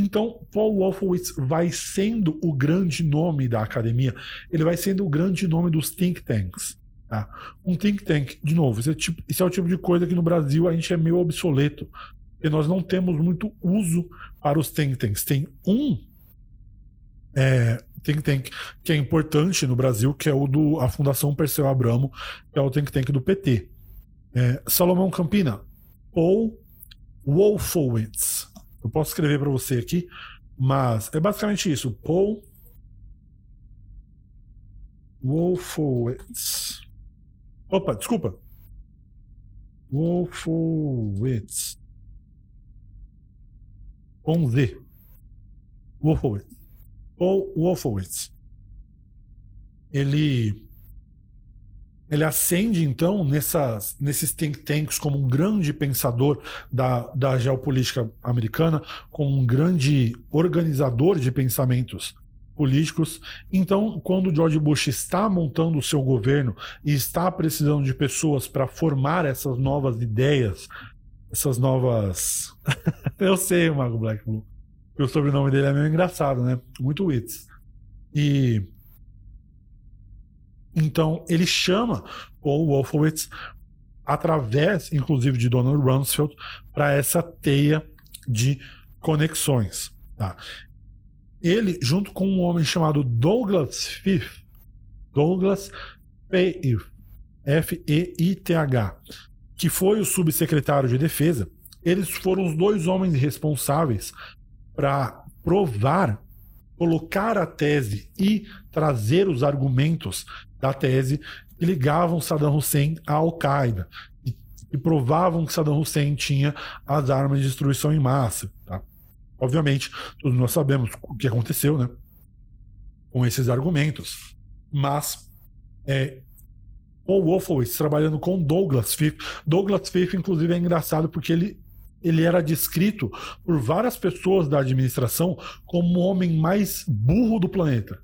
Então, Paul Wolfowitz vai sendo o grande nome da academia, ele vai sendo o grande nome dos think tanks. Tá? Um think tank, de novo, isso é, tipo, isso é o tipo de coisa que no Brasil a gente é meio obsoleto, porque nós não temos muito uso para os think tanks. Tem um é, think tank que é importante no Brasil, que é o do a Fundação Perseu Abramo, que é o think tank do PT. É, Salomão Campina, Paul Wolfowitz. Eu posso escrever para você aqui, mas é basicamente isso. Paul Wolfowitz. Opa, desculpa. Wolfowitz. Com Z. Wolfowitz. Paul Wolfowitz. Ele ele ascende, então, nessas, nesses think tanks como um grande pensador da, da geopolítica americana, como um grande organizador de pensamentos políticos. Então, quando George Bush está montando o seu governo e está precisando de pessoas para formar essas novas ideias, essas novas. [laughs] Eu sei, Mago Black Blue. O sobrenome dele é meio engraçado, né? Muito wits. E. Então, ele chama o Wolfowitz, através, inclusive, de Donald Rumsfeld, para essa teia de conexões. Tá? ele, junto com um homem chamado Douglas Fifth, Douglas Feith, que foi o subsecretário de defesa, eles foram os dois homens responsáveis para provar, colocar a tese e trazer os argumentos da tese que ligavam Saddam Hussein à Al-Qaeda e, e provavam que Saddam Hussein tinha as armas de destruição em massa. Tá? Obviamente, todos nós sabemos o que aconteceu, né? Com esses argumentos. Mas é, o Wolfowitz trabalhando com Douglas Fife. Douglas Fife, inclusive, é engraçado porque ele, ele era descrito por várias pessoas da administração como o homem mais burro do planeta.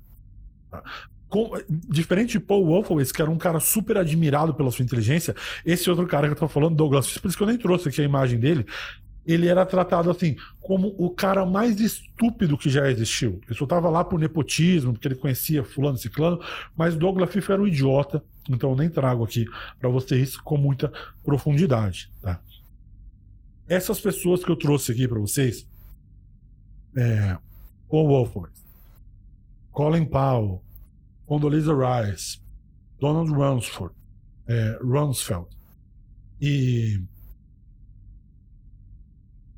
Com, diferente de Paul Wolfowitz, que era um cara super admirado pela sua inteligência, esse outro cara que eu tô falando, Douglas Fife, por isso que eu nem trouxe aqui a imagem dele, ele era tratado assim como o cara mais estúpido que já existiu. Ele só estava lá por nepotismo, porque ele conhecia fulano ciclano, mas Douglas Fife era um idiota, então eu nem trago aqui para vocês com muita profundidade, tá? Essas pessoas que eu trouxe aqui para vocês, é, Paul Wolford, Colin Powell, Condoleezza Rice, Donald Rumsford, é, Rumsfeld e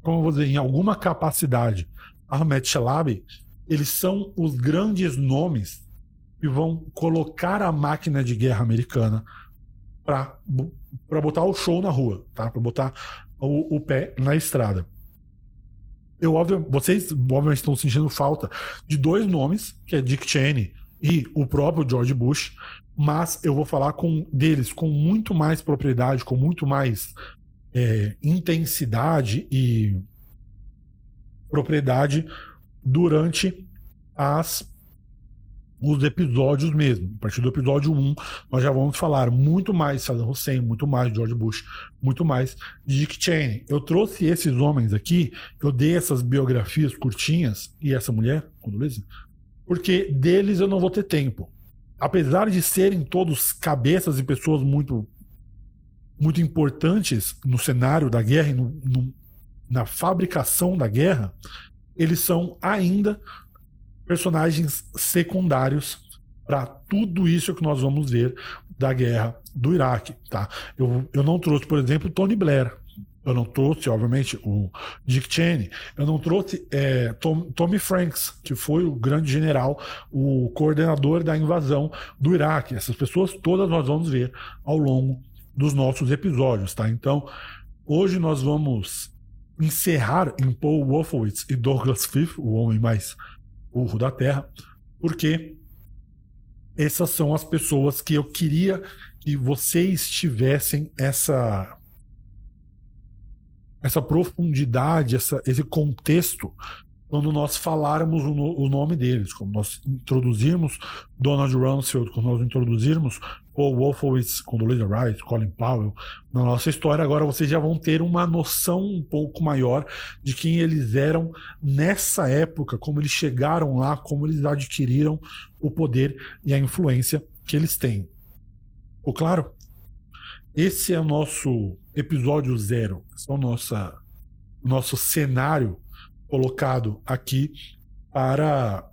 como eu vou dizer, em alguma capacidade, Ahmed Shalabi, eles são os grandes nomes que vão colocar a máquina de guerra americana para botar o show na rua, tá? Para botar o, o, pé na estrada. Eu, óbvio, vocês obviamente estão sentindo falta de dois nomes, que é Dick Cheney e o próprio George Bush, mas eu vou falar com deles com muito mais propriedade, com muito mais é, intensidade e propriedade durante as os episódios mesmo. A partir do episódio 1, nós já vamos falar muito mais de Saddam Hussein, muito mais de George Bush, muito mais de Dick Cheney. Eu trouxe esses homens aqui, eu dei essas biografias curtinhas, e essa mulher, Condoleezza, porque deles eu não vou ter tempo. Apesar de serem todos cabeças e pessoas muito muito importantes no cenário da guerra e no, no, na fabricação da guerra, eles são ainda personagens secundários para tudo isso que nós vamos ver da guerra do Iraque. Tá? Eu, eu não trouxe, por exemplo, Tony Blair. Eu não trouxe, obviamente, o Dick Cheney. Eu não trouxe é, Tom, Tommy Franks, que foi o grande general, o coordenador da invasão do Iraque. Essas pessoas todas nós vamos ver ao longo dos nossos episódios, tá? Então, hoje nós vamos encerrar em Paul Wolfowitz e Douglas Fifth, o homem mais burro da Terra, porque essas são as pessoas que eu queria que vocês tivessem essa essa profundidade, essa, esse contexto quando nós falarmos o, o, nome deles, quando nós introduzirmos Donald Rumsfeld, quando nós introduzirmos Paul Wolfowitz, Condoleezza Rice, Colin Powell, na nossa história, agora vocês já vão ter uma noção um pouco maior de quem eles eram nessa época, como eles chegaram lá, como eles adquiriram o poder e a influência que eles têm. Ficou claro? Esse é o nosso episódio zero, esse é o nosso, nosso cenário colocado aqui para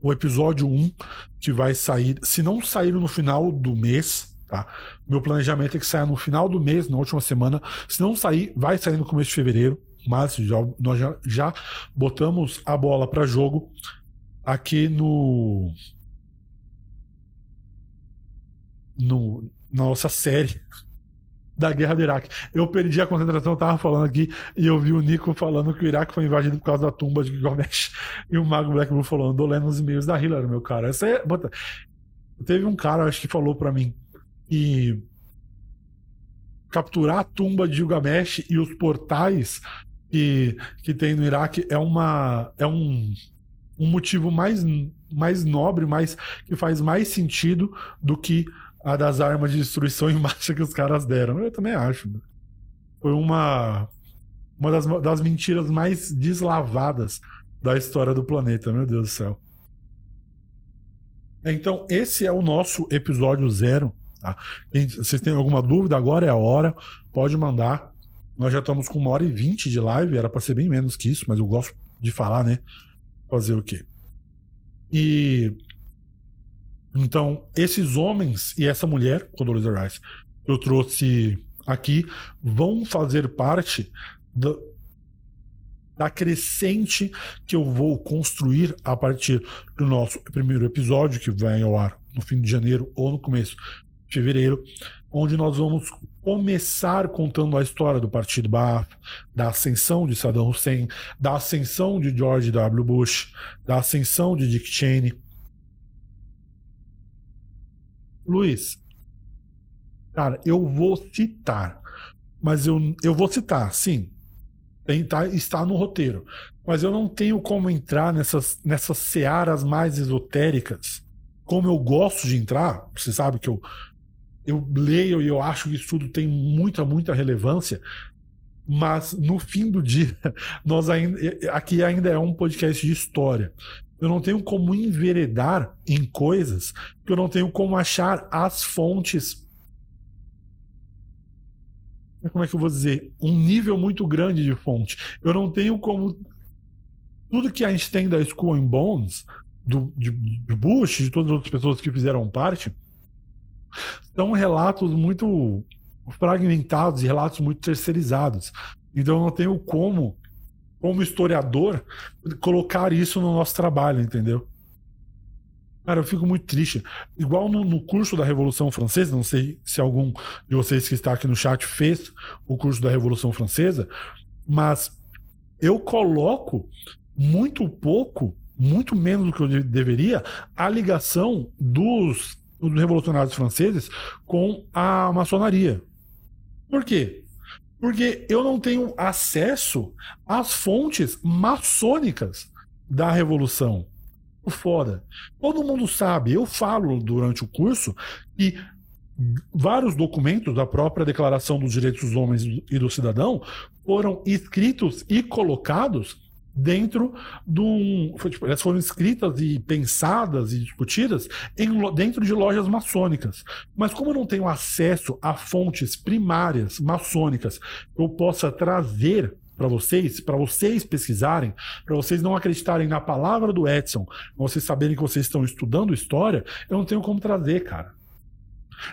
o episódio 1, que vai sair, se não sair no final do mês, tá? Meu planejamento é que saia no final do mês, na última semana. Se não sair, vai sair no começo de fevereiro, mas já, nós já, já botamos a bola para jogo aqui no, no nossa série da guerra do Iraque. Eu perdi a concentração, eu tava falando aqui e eu vi o Nico falando que o Iraque foi invadido por causa da tumba de Gilgamesh [laughs] e o Mago Black Blue falando, tô lendo os e-mails da Hillary, meu cara. Essa é, bota, Teve um cara, acho que falou para mim, que capturar a tumba de Gilgamesh e os portais que, que tem no Iraque é uma é um, um motivo mais, mais nobre, mais que faz mais sentido do que a das armas de destruição [laughs] em massa que os caras deram. Eu também acho. Né? Foi uma uma das, das mentiras mais deslavadas da história do planeta, meu Deus do céu. Então, esse é o nosso episódio zero. Tá? Vocês têm alguma dúvida? Agora é a hora. Pode mandar. Nós já estamos com uma hora e vinte de live. Era para ser bem menos que isso, mas eu gosto de falar, né? Fazer o quê? E. Então, esses homens e essa mulher, Condoleezza Rice, eu trouxe aqui, vão fazer parte do, da crescente que eu vou construir a partir do nosso primeiro episódio, que vai ao ar no fim de janeiro ou no começo de fevereiro, onde nós vamos começar contando a história do Partido Baath, da ascensão de Saddam Hussein, da ascensão de George W. Bush, da ascensão de Dick Cheney. Luiz, cara, eu vou citar, mas eu, eu vou citar, sim, tem, tá, está no roteiro. Mas eu não tenho como entrar nessas, nessas searas mais esotéricas, como eu gosto de entrar. Você sabe que eu, eu leio e eu acho que isso tudo tem muita, muita relevância. Mas no fim do dia, [laughs] nós ainda, aqui ainda é um podcast de história. Eu não tenho como enveredar em coisas que eu não tenho como achar as fontes como é que eu vou dizer, um nível muito grande de fonte. Eu não tenho como. Tudo que a gente tem da School and Bones, do, de, de Bush, de todas as outras pessoas que fizeram parte, são relatos muito fragmentados e relatos muito terceirizados. Então eu não tenho como, como historiador, colocar isso no nosso trabalho, entendeu? Cara, eu fico muito triste. Igual no, no, curso da Revolução Francesa, não sei se algum de vocês que está aqui no chat fez o curso da Revolução Francesa, mas eu coloco muito pouco, muito menos do que eu deveria, a ligação dos, dos revolucionários franceses com a maçonaria. Por quê? Porque eu não tenho acesso às fontes maçônicas da Revolução fora. Todo mundo sabe, eu falo durante o curso que vários documentos da própria Declaração dos Direitos dos Homens e do Cidadão foram escritos e colocados dentro de um. Tipo, elas foram escritas e pensadas e discutidas em, dentro de lojas maçônicas. Mas como eu não tenho acesso a fontes primárias maçônicas, eu possa trazer para vocês, para vocês pesquisarem, para vocês não acreditarem na palavra do Edson, vocês saberem que vocês estão estudando história, eu não tenho como trazer, cara.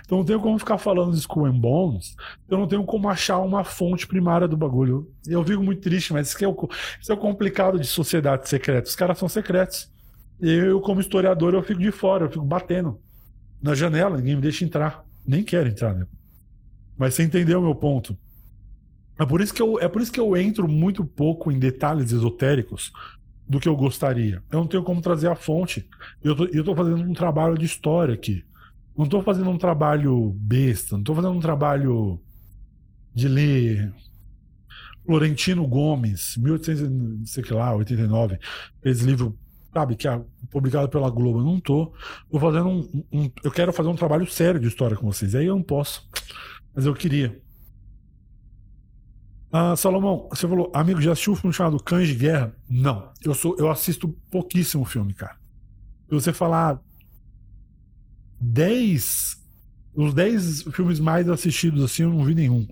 Então não tenho como ficar falando de School and Bones, eu não tenho como achar uma fonte primária do bagulho. Eu fico muito triste, mas isso é, o, isso é o complicado de sociedade secreta. Os caras são secretos. Eu, como historiador, eu fico de fora, eu fico batendo na janela, ninguém me deixa entrar. Nem quero entrar, né? Mas você entendeu o meu ponto. É por isso que eu, é por isso que eu entro muito pouco em detalhes esotéricos do que eu gostaria. Eu não tenho como trazer a fonte. Eu tô, tô fazendo um trabalho de história aqui. Não estou fazendo um trabalho besta, não estou fazendo um trabalho de ler Florentino Gomes, 1889, esse livro, sabe, que é publicado pela Globo. Não tô. Tô fazendo um, um, eu quero fazer um trabalho sério de história com vocês. Aí eu não posso. Mas eu queria. Ah, Salomão, você falou, amigo, já assistiu um filme chamado Cães de Guerra? Não. Eu, sou, eu assisto pouquíssimo filme, cara. Se você falar 10. Os 10 filmes mais assistidos assim, eu não vi nenhum.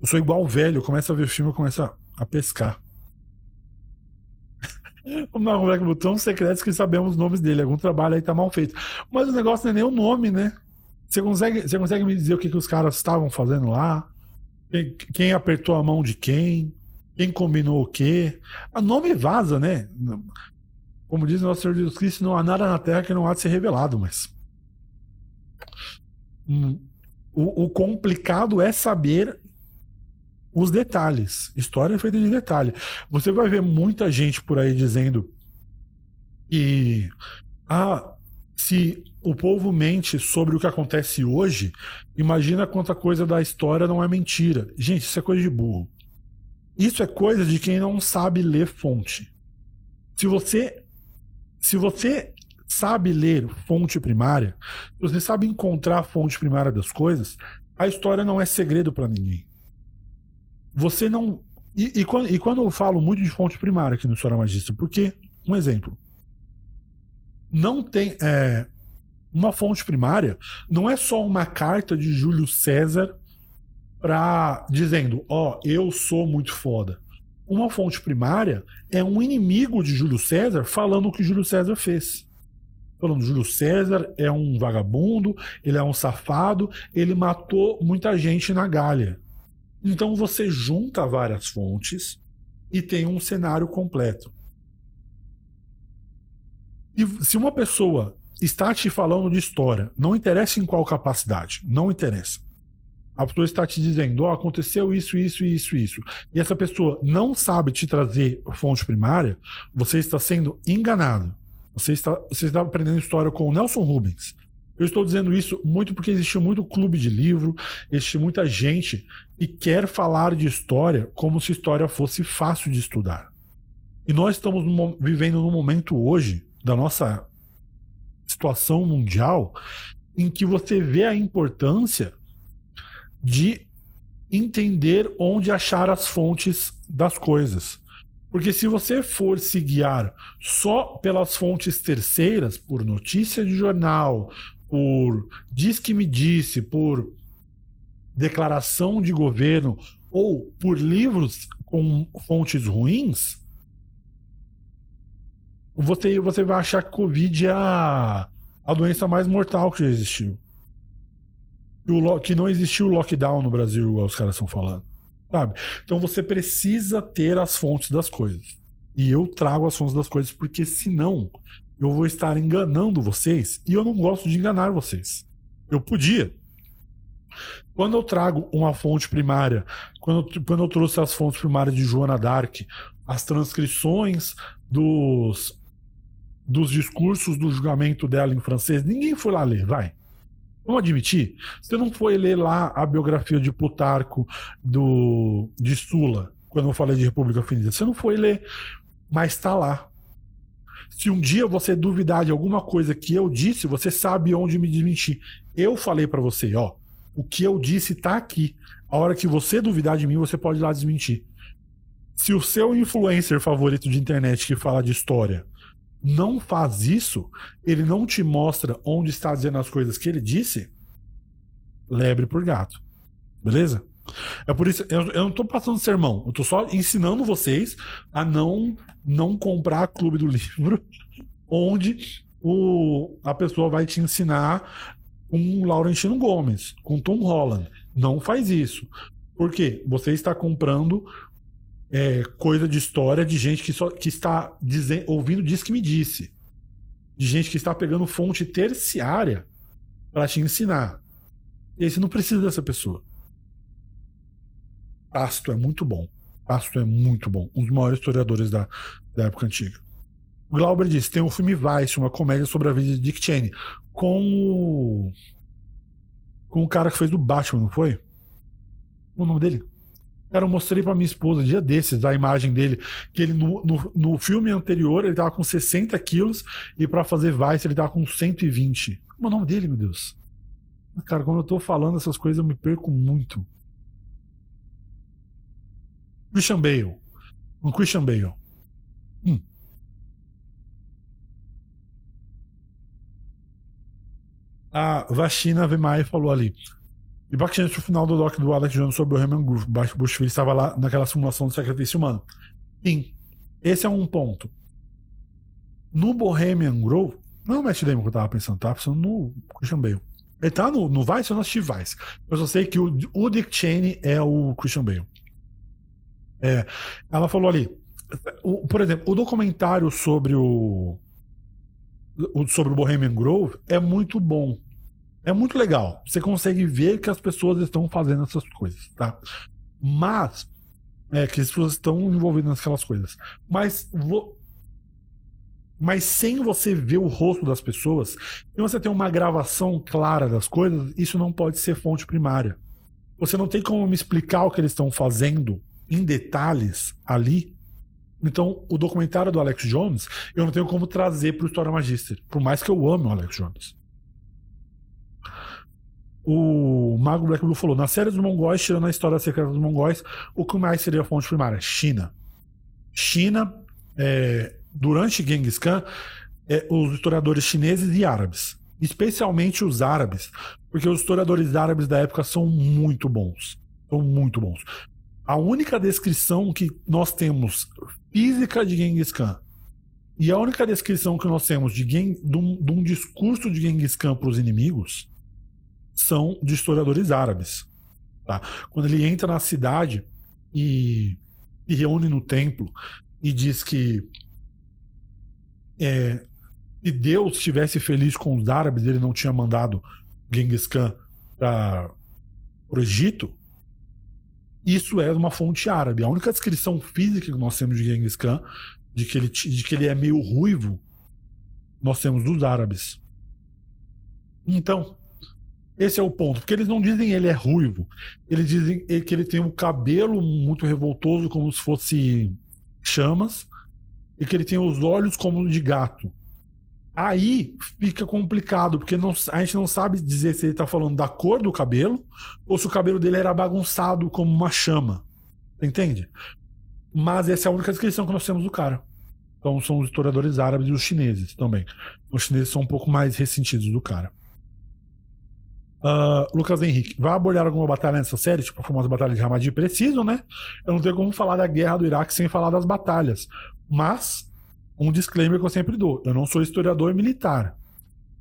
Eu sou igual velho, eu começo a ver filme, eu começo a, pescar. Uma moleque botão secretos que sabemos os nomes dele. Algum trabalho aí tá mal feito. Mas o negócio não é nem o nome, né? Você consegue, você consegue me dizer o que, que os caras estavam fazendo lá? Quem, quem apertou a mão de quem? Quem combinou o quê? A nome vaza, né? Como diz nosso Senhor Jesus Cristo, não há nada na terra que não há de ser revelado, mas. O, o complicado é saber os detalhes. História é feita de detalhe. Você vai ver muita gente por aí dizendo que ah, se o povo mente sobre o que acontece hoje, imagina quanta coisa da história não é mentira. Gente, isso é coisa de burro. Isso é coisa de quem não sabe ler fonte. Se você se você sabe ler fonte primária, você sabe encontrar a fonte primária das coisas, a história não é segredo para ninguém. Você não e, e, quando, e, quando, eu falo muito de fonte primária aqui no História Magista, porque, um exemplo, não tem. É, uma fonte primária não é só uma carta de Júlio César para dizendo, ó, oh, eu sou muito foda. Uma fonte primária é um inimigo de Júlio César falando o que Júlio César fez. Falando, Júlio César é um vagabundo, ele é um safado, ele matou muita gente na Gália. Então você junta várias fontes e tem um cenário completo. E se uma pessoa está te falando de história, não interessa em qual capacidade, não interessa. A pessoa está te dizendo, oh, aconteceu isso, isso, isso, isso. E essa pessoa não sabe te trazer fonte primária, você está sendo enganado. Você está, você está aprendendo história com o Nelson Rubens. Eu estou dizendo isso muito porque existe muito clube de livro, existe muita gente que quer falar de história como se história fosse fácil de estudar. E nós estamos vivendo num momento hoje da nossa situação mundial em que você vê a importância de entender onde achar as fontes das coisas. Porque se você for se guiar só pelas fontes terceiras, por notícia de jornal, por diz que me disse, por declaração de governo ou por livros com fontes ruins, você, você vai achar que Covid é a, a doença mais mortal que já existiu. Que, o, que não existiu lockdown no Brasil, igual os caras estão falando. Sabe? Então você precisa ter as fontes das coisas. E eu trago as fontes das coisas, porque senão eu vou estar enganando vocês e eu não gosto de enganar vocês. Eu podia. Quando eu trago uma fonte primária, quando eu, quando eu trouxe as fontes primárias de Joana Dark, as transcrições dos dos discursos do julgamento dela em francês, ninguém foi lá ler, vai. Vamos admitir? Você não foi ler lá a biografia de Plutarco do, de Sula, quando eu falei de República Unida. Você não foi ler, mas está lá. Se um dia você duvidar de alguma coisa que eu disse, você sabe onde me desmentir. Eu falei para você, ó, o que eu disse está aqui. A hora que você duvidar de mim, você pode ir lá desmentir. Se o seu influencer favorito de internet que fala de história não faz isso, ele não te mostra onde está dizendo as coisas que ele disse, lebre por gato. Beleza? É por isso, eu, eu não estou passando sermão, eu estou só ensinando vocês a não não comprar clube do livro, [laughs] onde o, a pessoa vai te ensinar com Laurentino Gomes, com Tom Holland. Não faz isso. Por quê? Você está comprando é, coisa de história de gente que, só, que está ouvindo diz que me disse. De gente que está pegando fonte terciária para te ensinar. E aí você não precisa dessa pessoa. Pasto é muito bom. Pasto é muito bom. Um dos maiores historiadores da, da época antiga. Glauber disse: tem um filme Vice, uma comédia sobre a vida de Dick Cheney. Com o. Com o cara que fez do Batman, não foi? O nome dele? Cara, eu mostrei pra minha esposa dia desses a imagem dele, que ele no, no, no filme anterior ele tava com 60 quilos e para fazer Vice ele tava com 120. Como é o nome dele, meu Deus? Cara, quando eu tô falando essas coisas eu me perco muito. Christian Bale. Um Christian Bale. Hum. A Vachina Vemai falou ali. E bastante o final do doc do Alex Jones sobre o Herman Groove. Bush Willis estava lá naquela simulação do sacrifício humano. Sim, esse é um ponto. No Bohemian Grove, não é o Matt Damon que eu tava pensando, tava pensando no Christian Bale. Ele tá no, no Vice, eu não assisti Vice. Eu só sei que o, o Dick Cheney é o Christian Bale. É, ela falou ali, o, por exemplo, o documentário sobre o, o sobre o Bohemian Grove é muito bom. É muito legal. Você consegue ver que as pessoas estão fazendo essas coisas, tá? Mas é que as pessoas estão envolvidas naquelas coisas. Mas vo... Mas sem você ver o rosto das pessoas, se você tem uma gravação clara das coisas, isso não pode ser fonte primária. Você não tem como me explicar o que eles estão fazendo em detalhes ali. Então, o documentário do Alex Jones, eu não tenho como trazer para o História Magister, por mais que eu ame o Alex Jones. O Mago Black Blue falou: na série dos mongóis, tirando a história secreta dos mongóis, o que mais seria a fonte primária? China. China, é, durante Genghis Khan, é, os historiadores chineses e árabes, especialmente os árabes, porque os historiadores árabes da época são muito bons. São muito bons. A única descrição que nós temos física de Genghis Khan e a única descrição que nós temos de, de, um, de um discurso de Genghis Khan para os inimigos são de historiadores árabes. Tá? Quando ele entra na cidade e se reúne no templo e diz que é, se Deus estivesse feliz com os árabes, ele não tinha mandado Genghis Khan para o Egito. Isso é uma fonte árabe. A única descrição física que nós temos de Genghis Khan, de que ele, de que ele é meio ruivo, nós temos dos árabes. Então, esse é o ponto. Porque eles não dizem ele é ruivo. Eles dizem que ele tem um cabelo muito revoltoso, como se fosse chamas, e que ele tem os olhos como de gato. Aí fica complicado, porque não, a gente não sabe dizer se ele está falando da cor do cabelo ou se o cabelo dele era bagunçado como uma chama. Entende? Mas essa é a única descrição que nós temos do cara. Então são os historiadores árabes e os chineses também. Os chineses são um pouco mais ressentidos do cara. Uh, Lucas Henrique, vai abordar alguma batalha nessa série, tipo a famosa batalha de Ramadi? Preciso, né? Eu não tenho como falar da guerra do Iraque sem falar das batalhas. Mas, um disclaimer que eu sempre dou: eu não sou historiador militar.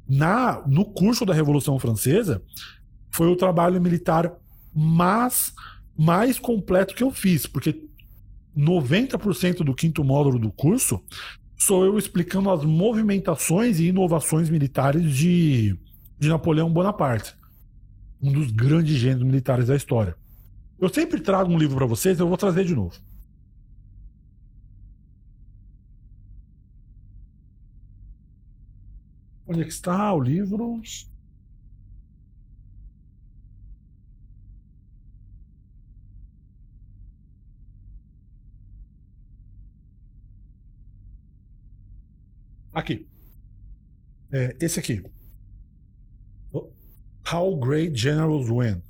Na, no curso da Revolução Francesa, foi o trabalho militar mais, mais completo que eu fiz, porque 90% do quinto módulo do curso sou eu explicando as movimentações e inovações militares de, de Napoleão Bonaparte um dos grandes gênios militares da história. Eu sempre trago um livro para vocês, eu vou trazer de novo. Onde é que está o livro? Aqui. É, esse aqui. How Great Generals Win.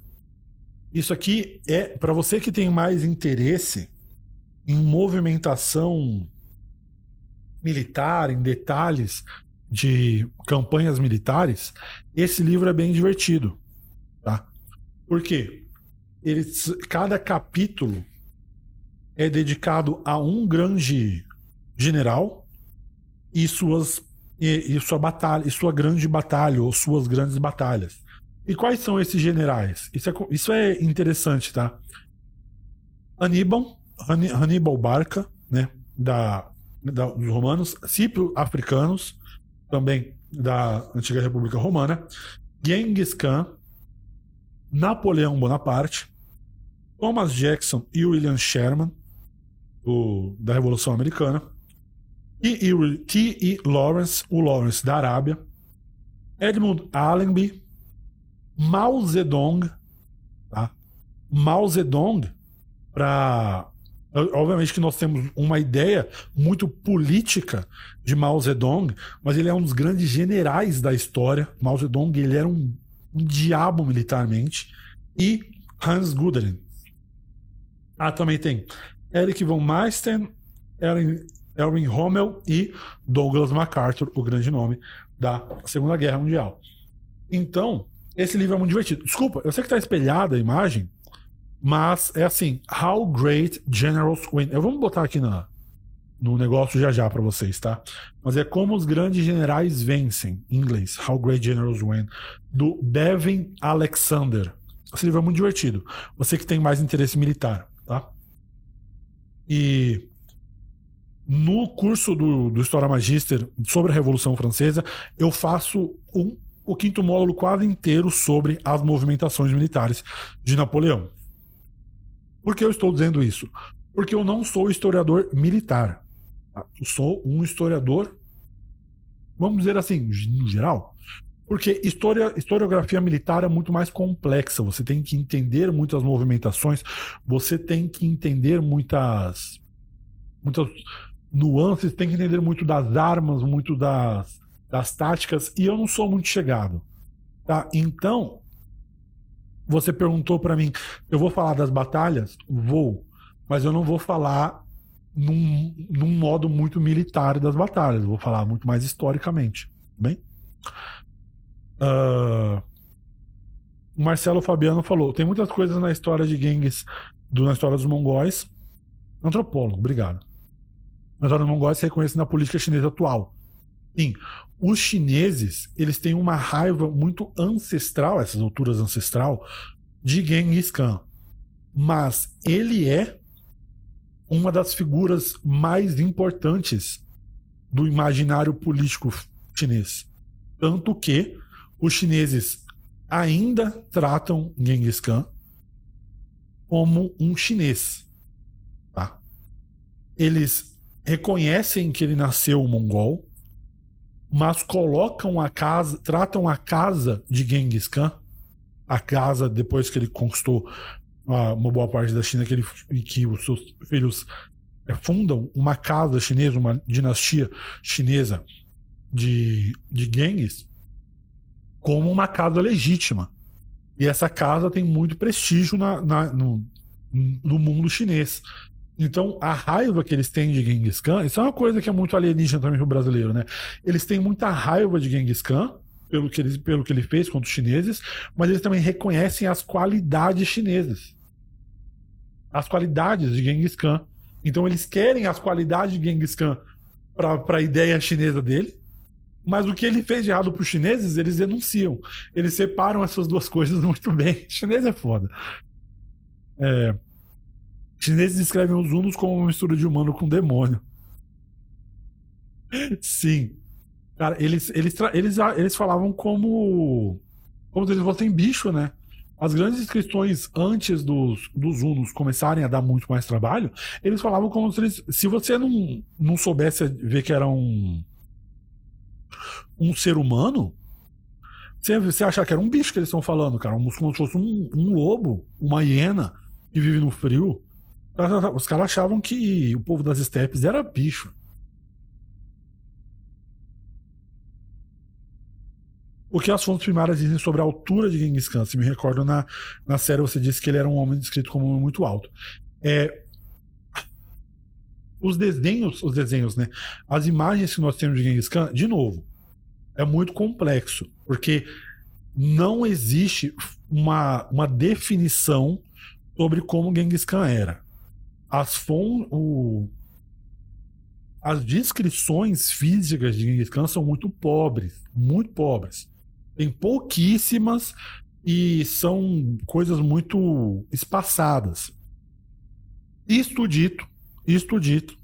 Isso aqui é para você que tem mais interesse em movimentação militar, em detalhes de campanhas militares, esse livro é bem divertido, tá? Por quê? Ele, cada capítulo é dedicado a um grande general e suas e, e sua batalha, e sua grande batalha ou suas grandes batalhas. E quais são esses generais? Isso é, isso é interessante, tá? Aníbal, Aníbal Barca, né, da, da, dos romanos, Cipro africanos, também da antiga República Romana, Genghis Khan, Napoleão Bonaparte, Thomas Jackson e William Sherman, do, da Revolução Americana, T.E. Lawrence, o Lawrence da Arábia, Edmund Allenby, Mao Zedong, tá? Mao Zedong, para Obviamente que nós temos uma ideia muito política de Mao Zedong, mas ele é um dos grandes generais da história. Mao Zedong ele era um, um diabo militarmente. E Hans Guderian. Ah, também tem Eric von Meisten, Erwin Rommel e Douglas MacArthur, o grande nome da Segunda Guerra Mundial. Então, esse livro é muito divertido. Desculpa, eu sei que está espelhada a imagem, mas é assim: How Great Generals Win. Eu vou botar aqui na, no negócio já já para vocês, tá? Mas é como os grandes generais vencem, em inglês. How Great Generals Win, do Devin Alexander. Esse livro é muito divertido. Você que tem mais interesse militar, tá? E no curso do, do História Magister sobre a Revolução Francesa, eu faço um o quinto módulo quase inteiro sobre as movimentações militares de Napoleão. Por que eu estou dizendo isso? Porque eu não sou historiador militar. Tá? Eu sou um historiador Vamos dizer assim, no geral. Porque história, historiografia militar é muito mais complexa. Você tem que entender muitas movimentações, você tem que entender muitas, muitas nuances, tem que entender muito das armas, muito das, das táticas, e eu não sou muito chegado. Tá? Então, você perguntou para mim, eu vou falar das batalhas? Vou, mas eu não vou falar num, num modo muito militar das batalhas, vou falar muito mais historicamente. Bem? Uh, o Marcelo Fabiano falou: tem muitas coisas na história de Genghis, do, na história dos mongóis. Antropólogo, obrigado. Na história dos mongóis se reconhece na política chinesa atual. Sim, os chineses eles têm uma raiva muito ancestral, essas alturas ancestral, de Genghis Khan. Mas ele é uma das figuras mais importantes do imaginário político chinês. Tanto que os chineses ainda tratam Genghis Khan como um chinês. Tá? Eles reconhecem que ele nasceu mongol, mas colocam a casa, tratam a casa de Genghis Khan, a casa depois que ele conquistou uma boa parte da China, que, ele, que os seus filhos é, fundam uma casa chinesa, uma dinastia chinesa de, de Genghis, como uma casa legítima. E essa casa tem muito prestígio na, na, no, no mundo chinês. Então, a raiva que eles têm de Genghis Khan, isso é uma coisa que é muito alienígena também para o brasileiro, né? Eles têm muita raiva de Genghis Khan, pelo que, ele, pelo que ele fez contra os chineses, mas eles também reconhecem as qualidades chinesas. As qualidades de Genghis Khan. Então, eles querem as qualidades de Genghis Khan para a ideia chinesa dele, mas o que ele fez de errado para os chineses, eles denunciam. Eles separam essas duas coisas [laughs] muito bem. O chinês é foda. É... Chineses descrevem os hunos como uma mistura de humano com demônio. Sim. Cara, eles, eles, eles, eles falavam como. Como se eles fossem bicho, né? As grandes inscrições antes dos, dos Unos começarem a dar muito mais trabalho, eles falavam como se eles. Se você não, não soubesse ver que era um um ser humano, você, você achar que era um bicho que eles estão falando, cara. Como se fosse um, um lobo, uma hiena que vive no frio. Os caras achavam que o povo das estepes era bicho. O que as fontes primárias dizem sobre a altura de Genghis Khan? Se me recordo, na, na série você disse que ele era um homem descrito como um homem muito alto. É, os desenhos, os desenhos, né? As imagens que nós temos de Genghis Khan, de novo, é muito complexo, porque não existe uma, uma definição sobre como Genghis Khan era. As, fon, o, as descrições físicas de Genghis Khan são muito pobres, muito pobres. Tem pouquíssimas e são coisas muito espaçadas. Isto dito, isto dito,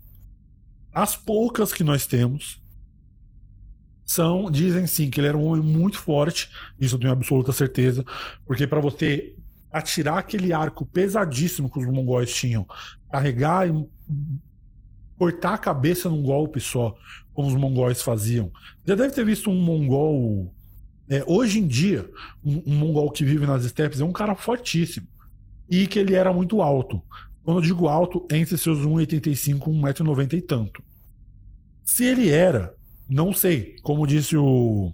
as poucas que nós temos são dizem sim que ele era um homem muito forte, isso eu tenho absoluta certeza, porque para você atirar aquele arco pesadíssimo que os mongóis tinham, carregar e cortar a cabeça num golpe só, como os mongóis faziam. Já deve ter visto um mongol é, hoje em dia, um, um mongol que vive nas estepes é um cara fortíssimo e que ele era muito alto. Quando eu digo alto, entre seus 1,85 e 1,90m e tanto. Se ele era não sei. Como disse o,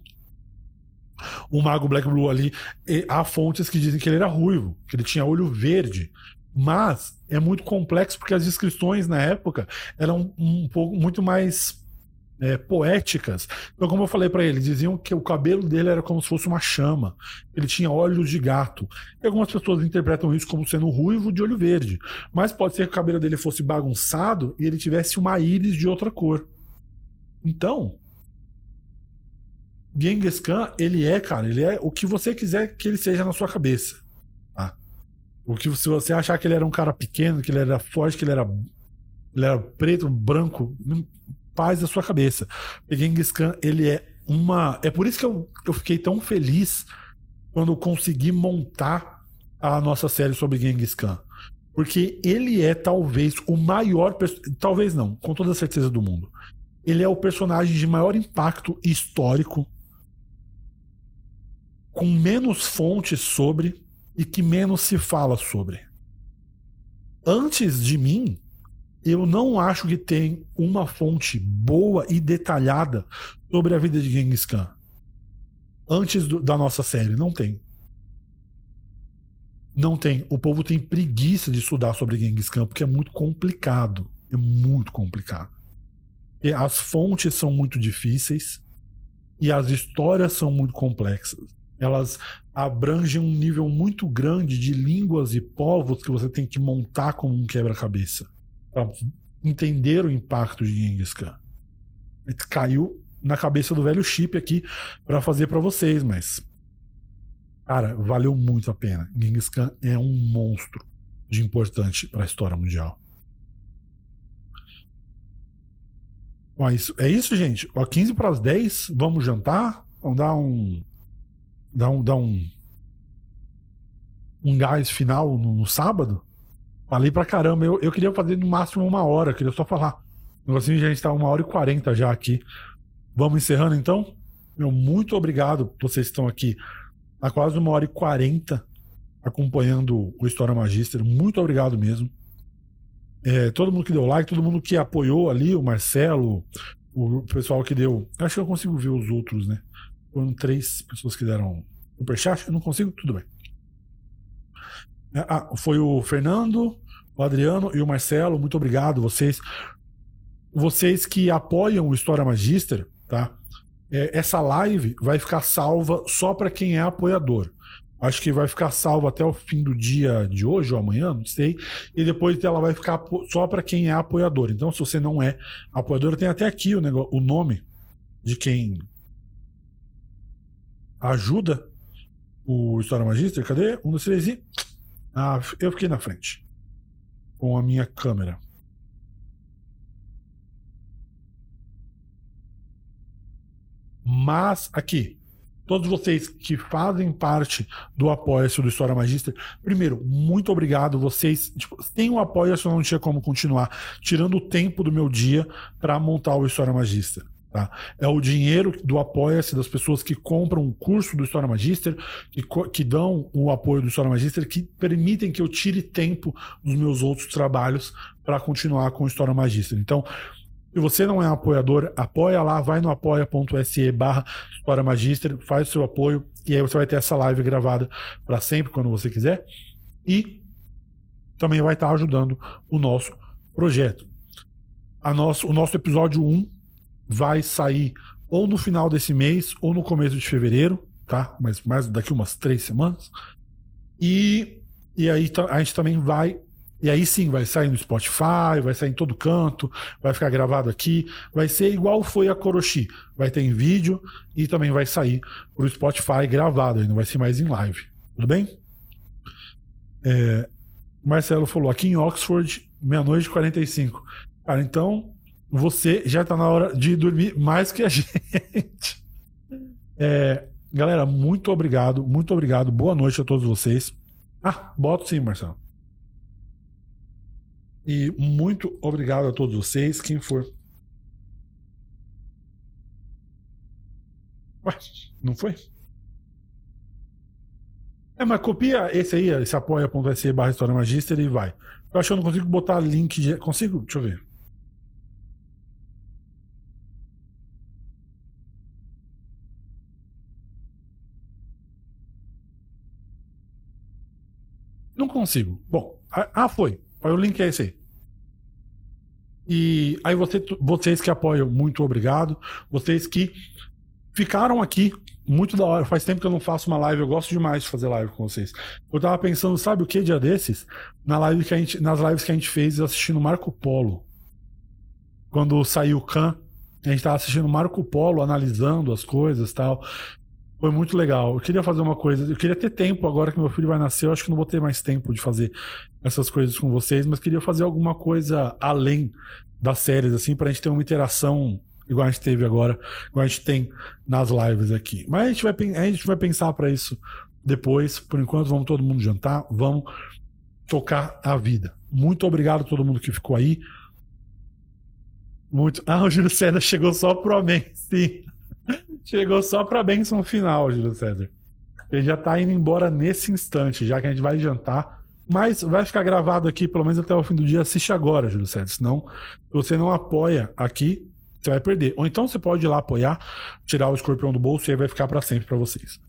o Mago Black Blue ali, há fontes que dizem que ele era ruivo, que ele tinha olho verde. Mas é muito complexo porque as descrições na época eram um pouco muito mais é, poéticas. Então, como eu falei para ele, diziam que o cabelo dele era como se fosse uma chama. Ele tinha olhos de gato. E algumas pessoas interpretam isso como sendo ruivo de olho verde. Mas pode ser que o cabelo dele fosse bagunçado e ele tivesse uma íris de outra cor. Então, Genghis Khan, ele é, cara, ele é o que você quiser que ele seja na sua cabeça. O que se você achar que ele era um cara pequeno, que ele era forte, que ele era, ele era preto, branco, paz da sua cabeça. O Genghis Khan, ele é uma. É por isso que eu, eu fiquei tão feliz quando consegui montar a nossa série sobre Genghis Khan. Porque ele é talvez o maior. Talvez não, com toda a certeza do mundo ele é o personagem de maior impacto histórico, com menos fontes sobre e que menos se fala sobre. Antes de mim, eu não acho que tem uma fonte boa e detalhada sobre a vida de Genghis Khan. Antes do, da nossa série, não tem. Não tem. O povo tem preguiça de estudar sobre Genghis Khan porque é muito complicado. É muito complicado. E as fontes são muito difíceis e as histórias são muito complexas. Elas abrangem um nível muito grande de línguas e povos que você tem que montar como um quebra-cabeça para entender o impacto de Genghis Khan. Caiu na cabeça do velho chip aqui para fazer para vocês, mas cara, valeu muito a pena. Genghis Khan é um monstro de importante para a história mundial. Bom, é isso, é isso, gente. Ó, 15 para as 10, vamos jantar? Vamos dar um dar um dar um um gás final no, no sábado? Falei pra caramba. Eu, eu queria fazer no máximo uma hora, queria só falar. Negocinho a gente tá uma hora e quarenta já aqui. Vamos encerrando então? Meu, muito obrigado vocês estão aqui há quase uma hora e quarenta acompanhando o História Magister. Muito obrigado mesmo. É, todo mundo que deu like, todo mundo que apoiou ali, o Marcelo, o pessoal que deu. Acho que eu consigo ver os outros, né? Foram três pessoas que deram superchat. Eu não consigo, tudo bem. É, ah, foi o Fernando, o Adriano e o Marcelo. Muito obrigado, vocês. Vocês que apoiam o História Magister, tá? É, essa live vai ficar salva só para quem é apoiador. Acho que vai ficar salva até o fim do dia de hoje ou amanhã, não sei. E depois ela vai ficar só para quem é apoiador. Então, se você não é apoiador, tem até aqui o, negócio, o nome de quem ajuda o História Magister. Cadê? Um, dois, três e. Ah, eu fiquei na frente com a minha câmera. Mas aqui, todos vocês que fazem parte do Apoia-se do História Magister, primeiro, muito obrigado. Vocês tipo, têm um apoia-se, eu não tinha como continuar, tirando o tempo do meu dia para montar o História Magister. Tá? É o dinheiro do Apoia-se das pessoas que compram o curso do História Magister, que, que dão o apoio do História Magister, que permitem que eu tire tempo dos meus outros trabalhos para continuar com o História Magister. Então, se você não é apoiador, apoia lá, vai no apoia.se barra História Magister, faz o seu apoio e aí você vai ter essa live gravada para sempre, quando você quiser. E também vai estar ajudando o nosso projeto. A nosso, o nosso episódio 1 vai sair ou no final desse mês ou no começo de fevereiro, tá? Mas mais daqui umas três semanas. E, e aí a gente também vai. E aí sim, vai sair no Spotify, vai sair em todo canto, vai ficar gravado aqui. Vai ser igual foi a Koroshi. Vai ter em vídeo e também vai sair pro Spotify gravado, aí não vai ser mais em live. Tudo bem? É, Marcelo falou, aqui em Oxford, meia-noite e 45. Cara, então você já tá na hora de dormir mais que a [laughs] gente. É, galera, muito obrigado, muito obrigado. Boa noite a todos vocês. Ah, boto sim, Marcelo. E muito obrigado a todos vocês, quem for. Ué, não foi? É, mas copia esse aí, esse apoia.se barra História Magister e vai. Eu acho que eu não consigo botar link de. Consigo? Deixa eu ver. Consigo. Bom, ah, foi. O link é esse aí. E aí você, vocês que apoiam, muito obrigado. Vocês que ficaram aqui, muito da hora. Faz tempo que eu não faço uma live, eu gosto demais de fazer live com vocês. Eu tava pensando, sabe o que dia desses? Na live que a gente, nas lives que a gente fez assistindo Marco Polo. Quando saiu o Khan, a gente tava assistindo Marco Polo, analisando as coisas tal. Foi muito legal. Eu queria fazer uma coisa. Eu queria ter tempo agora que meu filho vai nascer. Eu acho que não vou ter mais tempo de fazer essas coisas com vocês, mas queria fazer alguma coisa além das séries, assim, pra gente ter uma interação igual a gente teve agora, igual a gente tem nas lives aqui. Mas a gente vai, a gente vai pensar para isso depois. Por enquanto, vamos todo mundo jantar, vamos tocar a vida. Muito obrigado a todo mundo que ficou aí. Muito. [laughs] Ah, o Júlio César chegou só pro amém, sim. Chegou só pra bênção final, Júlio César. Ele já tá indo embora nesse instante, já que a gente vai jantar. Mas vai ficar gravado aqui, pelo menos até o fim do dia. Assiste agora, Júlio César. Senão, se você não apoia aqui, você vai perder. Ou então você pode ir lá apoiar, tirar o escorpião do bolso e aí vai ficar para sempre para vocês.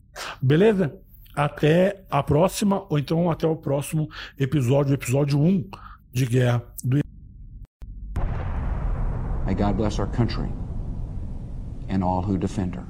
Beleza? Até a próxima, ou então até o próximo episódio, episódio 1 de Guerra do May God bless our country and all who defend her.